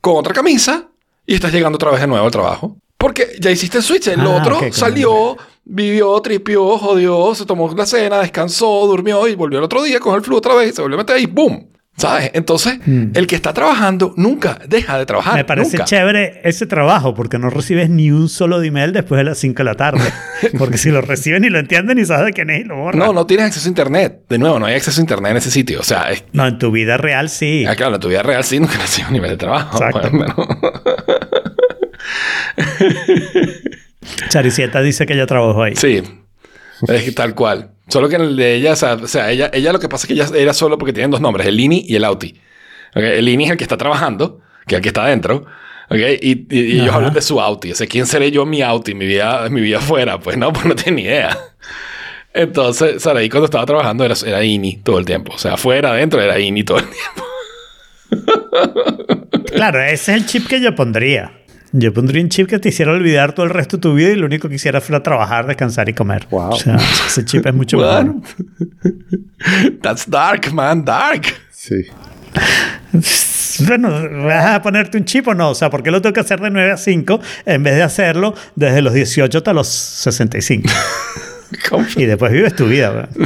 con otra camisa y estás llegando otra vez de nuevo al trabajo. Porque ya hiciste el switch. El Ah, otro ok, como- salió, vivió, tripió, jodió, se tomó la cena, descansó, durmió y volvió el otro día con el flu otra vez, se volvió a meter y ¡boom! ¿Sabes? Entonces, el que está trabajando nunca deja de trabajar. Me parece nunca. chévere ese trabajo porque no recibes ni un solo email después de las 5 de la tarde. Porque si lo reciben y lo entienden y sabes de quién es y lo borran. No, no tienes acceso a internet. De nuevo, no hay acceso a internet en ese sitio. O sea, es, No, en tu vida real sí. ah, claro, en tu vida real sí nunca recibo un nivel de trabajo. Exacto. Bueno, Charicieta dice que ella trabajó ahí. Sí, es tal cual. Solo que en el de ella, o sea, ella, ella lo que pasa es que ella era solo porque tienen dos nombres, el INI y el AUTI. El INI es el que está trabajando, que es el que está adentro. ok, Y, y- y ellos hablan de su AUTI. O sea, ¿quién seré yo mi AUTI? Mi vida, mi vida afuera. Pues no, pues no tenía ni idea. Entonces, Saraí cuando estaba trabajando era, era INI todo el tiempo. O sea, afuera, adentro era INI todo el tiempo. Claro, ese es el chip que yo pondría. Yo pondría un chip que te hiciera olvidar todo el resto de tu vida y lo único que hiciera fuera trabajar, descansar y comer. Wow. O sea, ese chip es mucho What? mejor. That's dark, man, dark. Sí. Bueno, ¿vas a ponerte un chip o no? O sea, ¿por qué lo tengo que hacer de 9 a 5 en vez de hacerlo desde los 18 hasta los 65? Y después vives tu vida,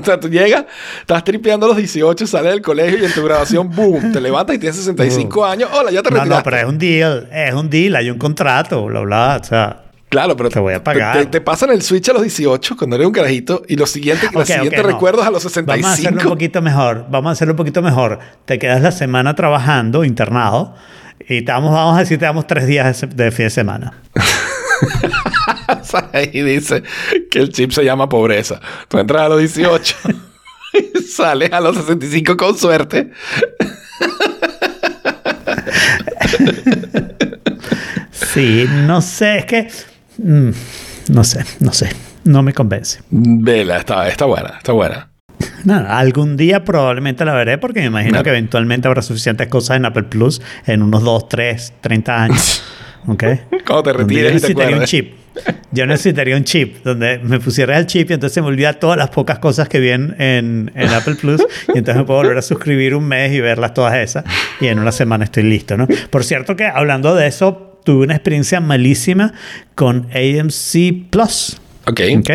o sea, tú llegas, estás tripeando a los 18, sales del colegio y en tu grabación, boom, te levantas y tienes 65 años. Hola, ya te No, retiraste. no, pero es un deal, es un deal, hay un contrato, bla, bla, o sea... Claro, pero Te voy a pagar. Te, te pasan el switch a los 18 cuando eres un carajito y los siguientes, los siguientes no. recuerdos a los Vamos a hacerlo un 65. poquito mejor. Vamos a hacerlo un poquito mejor. Te quedas la semana trabajando, internado, y te damos, vamos a decir, te damos tres días de fin de semana. Ahí dice que el chip se llama pobreza. Tú entras a los 18 y sales a los 65 con suerte. Sí, no sé, es que... mm, no sé, no sé. No me convence. Vela, está, está buena, está buena. Nada, algún día probablemente la veré porque me imagino que eventualmente habrá suficientes cosas en Apple Plus en unos 2, 3, 30 años. ¿Ok? Cuando te retires y te un chip. Yo necesitaría un chip donde me pusiera el chip y entonces me olvida todas las pocas cosas que vi en, en, en Apple Plus y entonces me puedo volver a suscribir un mes y verlas todas esas y en una semana estoy listo, ¿no? Por cierto que hablando de eso, tuve una experiencia malísima con AMC Plus. Ok. ¿ok?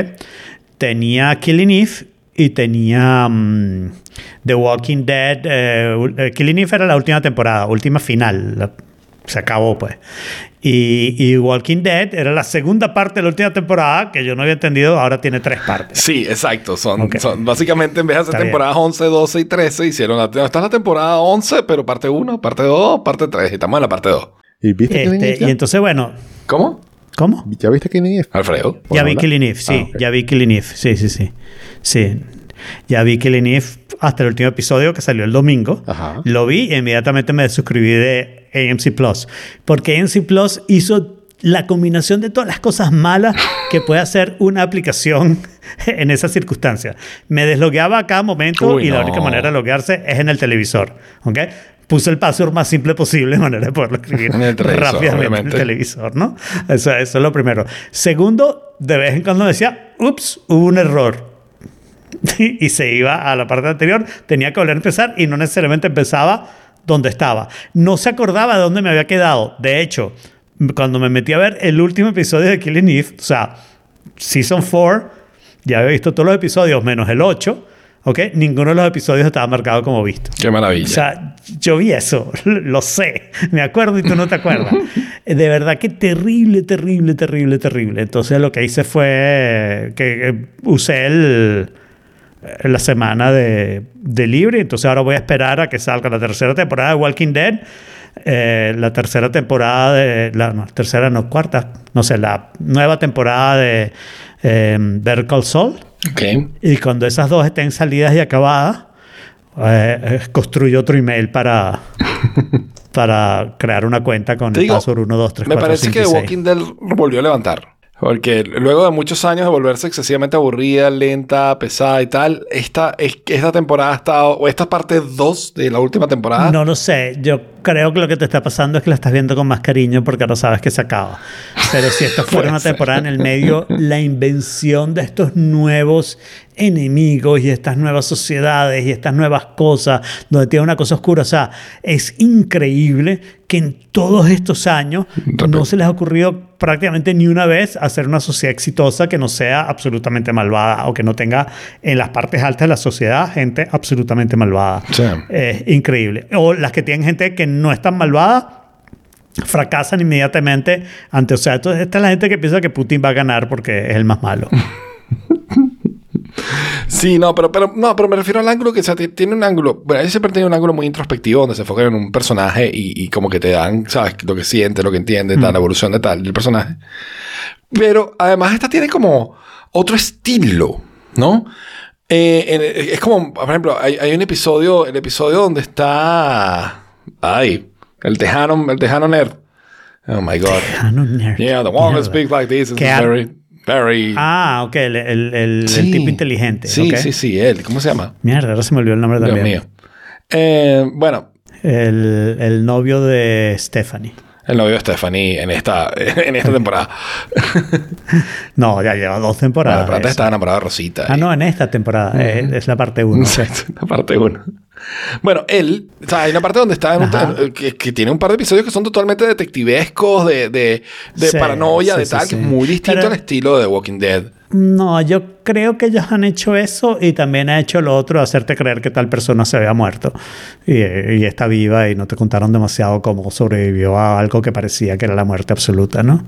Tenía Killing Eve y tenía mm, The Walking Dead. eh, eh, Killing Eve era la última temporada, última final. la- se acabó, pues. Y, y Walking Dead era la segunda parte de la última temporada que yo no había entendido, ahora tiene tres partes. Sí, exacto. Son, Ok. son- básicamente en vez de hacer Está bien. temporadas 11, 12 y 13, hicieron la, esta es la temporada 11, pero parte 1, parte 2, parte 3. Y estamos en la parte 2. ¿Y viste Killing Este, y entonces, bueno, ¿Cómo? ¿cómo? ¿Ya viste Killing Eve? Alfredo. Ya vi Eve, sí. Ah, ok. Ya vi Killing Eve, sí, sí, sí. Sí. Ya vi Killing Eve hasta el último episodio que salió el domingo. Ajá. Lo vi e inmediatamente me suscribí de AMC Plus. Porque AMC Plus hizo la combinación de todas las cosas malas que puede hacer una aplicación en esas circunstancias. Me deslogueaba a cada momento Uy, y la no. única manera de loguearse es en el televisor. ¿ok? Puse el password más simple posible de manera de poderlo escribir En rápidamente en el obviamente. televisor, ¿no? Eso, eso es lo primero. Segundo, de vez en cuando decía, ups, hubo un error. y se iba a la parte anterior, tenía que volver a empezar y no necesariamente empezaba donde estaba. No se acordaba de dónde me había quedado. De hecho, cuando me metí a ver el último episodio de Killing Eve, o sea, Season 4, ya había visto todos los episodios menos el 8, ¿ok? Ninguno de los episodios estaba marcado como visto. Qué maravilla. O sea, yo vi eso, lo sé, me acuerdo y tú no te acuerdas. De verdad que terrible, terrible, terrible, terrible. Entonces lo que hice fue que eh, usé el, la semana de, de libre, entonces ahora voy a esperar a que salga la tercera temporada de Walking Dead, eh, la tercera temporada de, la no, tercera no, cuarta, no sé, la nueva temporada de eh, Better Call Saul. ok. Y cuando esas dos estén salidas y acabadas, eh, eh, construyo otro email para, para crear una cuenta con el digo, password 1, 2, 3, Me 4, parece 5 que y The 6. Walking Dead volvió a levantar. Porque luego de muchos años de volverse excesivamente aburrida, lenta, pesada y tal, esta, es- esta temporada ha estado, o esta parte 2 de la última temporada, No lo sé. Yo creo que lo que te está pasando es que la estás viendo con más cariño porque ahora sabes que se acaba. Pero si esto fuera una temporada en el medio, la invención de estos nuevos enemigos y estas nuevas sociedades y estas nuevas cosas, donde tiene una cosa oscura, o sea, es increíble que en todos estos años no se les ha ocurrido prácticamente ni una vez hacer una sociedad exitosa que no sea absolutamente malvada o que no tenga en las partes altas de la sociedad gente absolutamente malvada. Sí. Es increíble. O las que tienen gente que no es tan malvada, fracasan inmediatamente ante. O sea, entonces esta es la gente que piensa que Putin va a ganar porque es el más malo. Sí, no, pero, pero, no, pero me refiero al ángulo que o sea, ti- tiene un ángulo. Bueno, ella siempre tiene un ángulo muy introspectivo donde se enfocan en un personaje y, y como que te dan, ¿sabes? Lo que siente, lo que entiende, tal, la evolución de tal, del personaje. Pero además, esta tiene como otro estilo, ¿no? Eh, en- es como, por ejemplo, hay, hay un episodio, el episodio donde está. Ay, el tejano, el tejano nerd. Oh my god. Ah, no, nerd. Yeah, the one that speaks like this is very, very. Ah, ok, el, el- el- el Sí. tipo inteligente. Sí, ok. sí, sí, él. ¿Cómo se llama? Mierda, ahora se me olvidó el nombre Dios también. mío. Eh, bueno, El, el novio de Stephanie. El novio de Stephanie en esta, en esta temporada. No, ya lleva dos Bueno, temporadas. pero antes eso. estaba enamorado de Rosita. Ah, y- no, en esta temporada. eh, es la parte 1. Exacto, la parte 1. Bueno, él, o sea, hay una parte donde está en un- Ajá. que, que tiene un par de episodios que son totalmente detectivescos, de, de, de Sí, paranoia, sí, de tal, que sí. es muy distinto Pero- al estilo de Walking Dead. No, yo creo que ellos han hecho eso y también ha hecho lo otro, hacerte creer que tal persona se había muerto y, está viva y no te contaron demasiado cómo sobrevivió a algo que parecía que era la muerte absoluta, ¿no?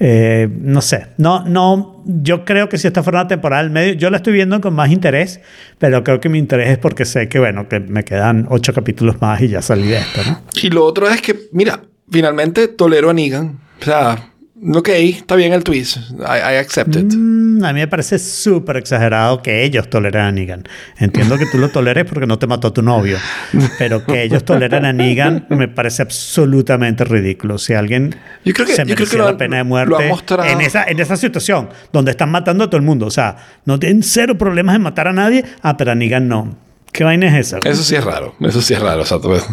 Eh, no sé, no, no, yo creo que si esta fuera una temporada medio, yo la estoy viendo con más interés, pero creo que mi interés es porque sé que, bueno, que me quedan ocho capítulos más y ya salí de esto, ¿no? Y lo otro es que, mira, finalmente tolero a Negan. O sea, ok, está bien el twist. I, I accept it. Mm, a mí me parece súper exagerado que ellos toleren a Negan. Entiendo que tú lo toleres porque no te mató tu novio, pero que ellos toleren a Negan me parece absolutamente ridículo. Si alguien Yo creo que- se lo la pena de muerte mostrado. en esa, en esa situación donde están matando a todo el mundo, o sea, no tienen cero problemas en matar a nadie, ah, pero a Negan no. ¿Qué vaina es esa? Eso sí es raro. Eso sí es raro. O sea, tú ves.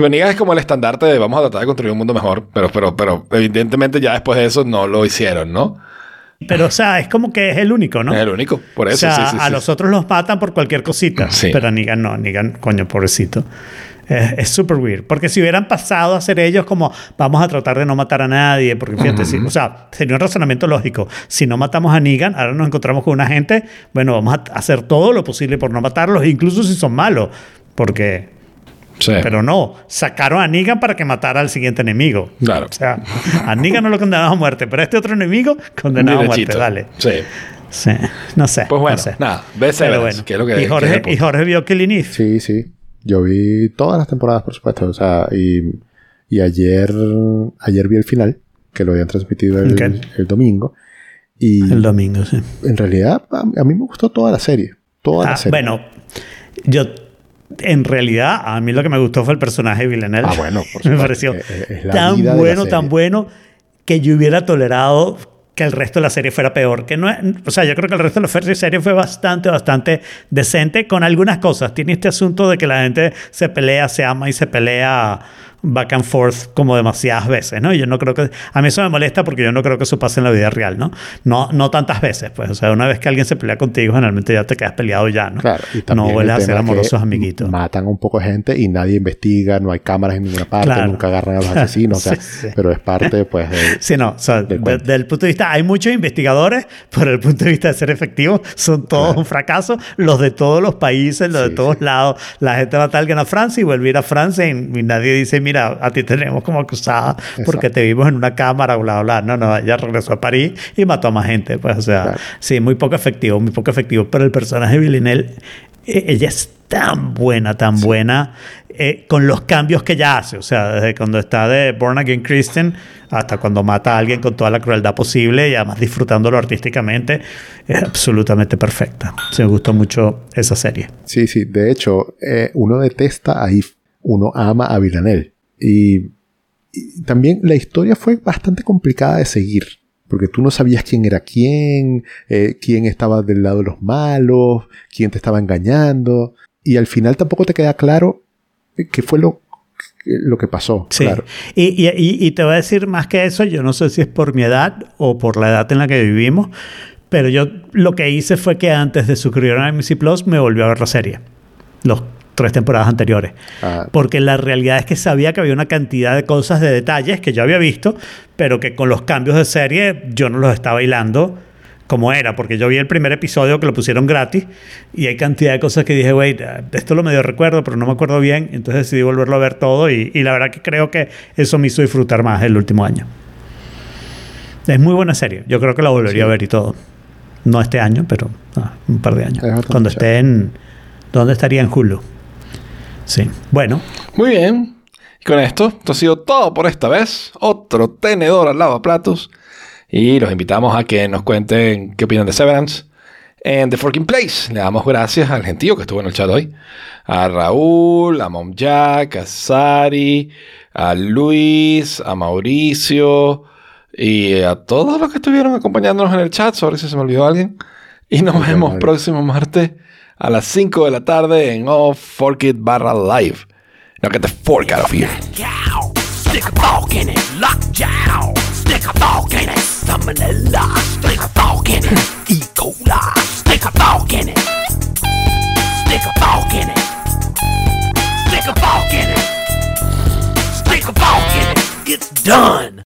Niegas es como el estandarte de vamos a tratar de construir un mundo mejor, pero, pero, pero evidentemente ya después de eso no lo hicieron, ¿no? Pero, o sea, es como que es el único, ¿no? Es el único. Por eso, o sea, sí, sí, a sí. los otros los matan por cualquier cosita. Sí. Pero a Negan no, Negan, coño, pobrecito. Es- súper weird. Porque si hubieran pasado a ser ellos como vamos a tratar de no matar a nadie, porque fíjate, si- o sea, sería un razonamiento lógico. Si no matamos a Negan, ahora nos encontramos con una gente, bueno, vamos a hacer todo lo posible por no matarlos, incluso si son malos. Porque, Sí. pero no, sacaron a Negan para que matara al siguiente enemigo. Claro. O sea, a Negan no lo condenamos a muerte, pero a este otro enemigo condenado a muerte. Dale. Sí. Sí, no sé. Pues bueno, no sé. nada, ve bueno. que es lo que- y, que es Jorge, punto. y Jorge vio Killing Eve. Sí, sí. Yo vi todas las temporadas, por supuesto. O sea, y, y ayer, ayer vi el final, que lo habían transmitido el, Ok. el domingo. Y El domingo, sí. en realidad, a, a mí me gustó toda la serie. Toda Ah, la serie. bueno, yo en realidad a mí lo que me gustó fue el personaje de Villanelle. Ah, bueno, por me pareció Es- es tan bueno, tan bueno que yo hubiera tolerado que el resto de la serie fuera peor. Que no o sea, yo creo que el resto de la serie fue bastante, bastante decente con algunas cosas. Tiene este asunto de que la gente se pelea, se ama y se pelea back and forth como demasiadas veces, ¿no? Yo no creo que... A mí eso me molesta porque yo no creo que eso pase en la vida real, ¿no? No, no tantas veces, pues. O sea, una vez que alguien se pelea contigo, generalmente ya te quedas peleado ya, ¿no? Claro, y no también vuelves el a ser amorosos amiguitos. Matan a un poco de gente y nadie investiga, no hay cámaras en ninguna parte, Claro. nunca agarran a los asesinos, o sea, Sí, sí. pero es parte, pues, de, Sí, no, o sea, del de- cuento. del punto de vista, hay muchos investigadores, pero desde el punto de vista de ser efectivos, son todos Claro. un fracaso. Los de todos los países, los de todos lados. La gente va a tal que a Francia y vuelve a Francia y, y nadie dice, mira, a ti tenemos como acusada porque te vimos en una cámara, bla, bla. No, no, ella regresó a París y mató a más gente. Pues, o sea, Claro. sí, muy poco efectivo, muy poco efectivo. Pero el personaje de Villanelle, eh, ella es tan buena, tan buena, eh, con los cambios que ella hace. O sea, desde cuando está de Born Again Christian hasta cuando mata a alguien con toda la crueldad posible y además disfrutándolo artísticamente, es absolutamente perfecta. Se me gustó mucho esa serie. Sí, sí. De hecho, eh, uno detesta a Eve. Uno ama a Villanelle. Y, y también la historia fue bastante complicada de seguir. porque tú no sabías quién era quién, eh, quién estaba del lado de los malos, quién te estaba engañando, y al final tampoco te queda claro qué fue lo, lo que pasó. Sí. Claro. Y, y- y- y te voy a decir más que eso, yo no sé si es por mi edad o por la edad en la que vivimos, pero yo lo que hice fue que antes de suscribirme a MC Plus me volvió a ver la serie. Los tres temporadas anteriores. Ah, Porque la realidad es que sabía que había una cantidad de cosas, de detalles que yo había visto, pero que con los cambios de serie yo no los estaba hilando como era, porque yo vi el primer episodio que lo pusieron gratis y hay cantidad de cosas que dije, güey, esto lo medio recuerdo, pero no me acuerdo bien, entonces decidí volverlo a ver todo y, y la verdad que creo que eso me hizo disfrutar más el último año. Es muy buena serie, yo creo que la volvería a ver y todo. No este año, pero ah, un par de años. Es Cuando esté en... ¿Dónde estaría en Hulu? Sí. Bueno, Muy bien. Y con esto, esto ha sido todo por esta vez. Otro tenedor al lavaplatos. Y los invitamos a que nos cuenten qué opinan de Severance en The Forking Place. Le damos gracias al gentío que estuvo en el chat hoy. A Raúl, a Mom Jack, a Sari, a Luis, a Mauricio y a todos los que estuvieron acompañándonos en el chat. Sobre si se me olvidó alguien. Y nos vemos vale. próximo martes a las 5 de la tarde en Oh Fork It barra live. Now get the fork out of here. Stick a fork in it, lock down. Stick a fork in it, salmonella. Stick a fork in it, E. coli. Stick a fork in it. Stick a fork in it. Stick a fork in it. Stick a fork in it. It's done.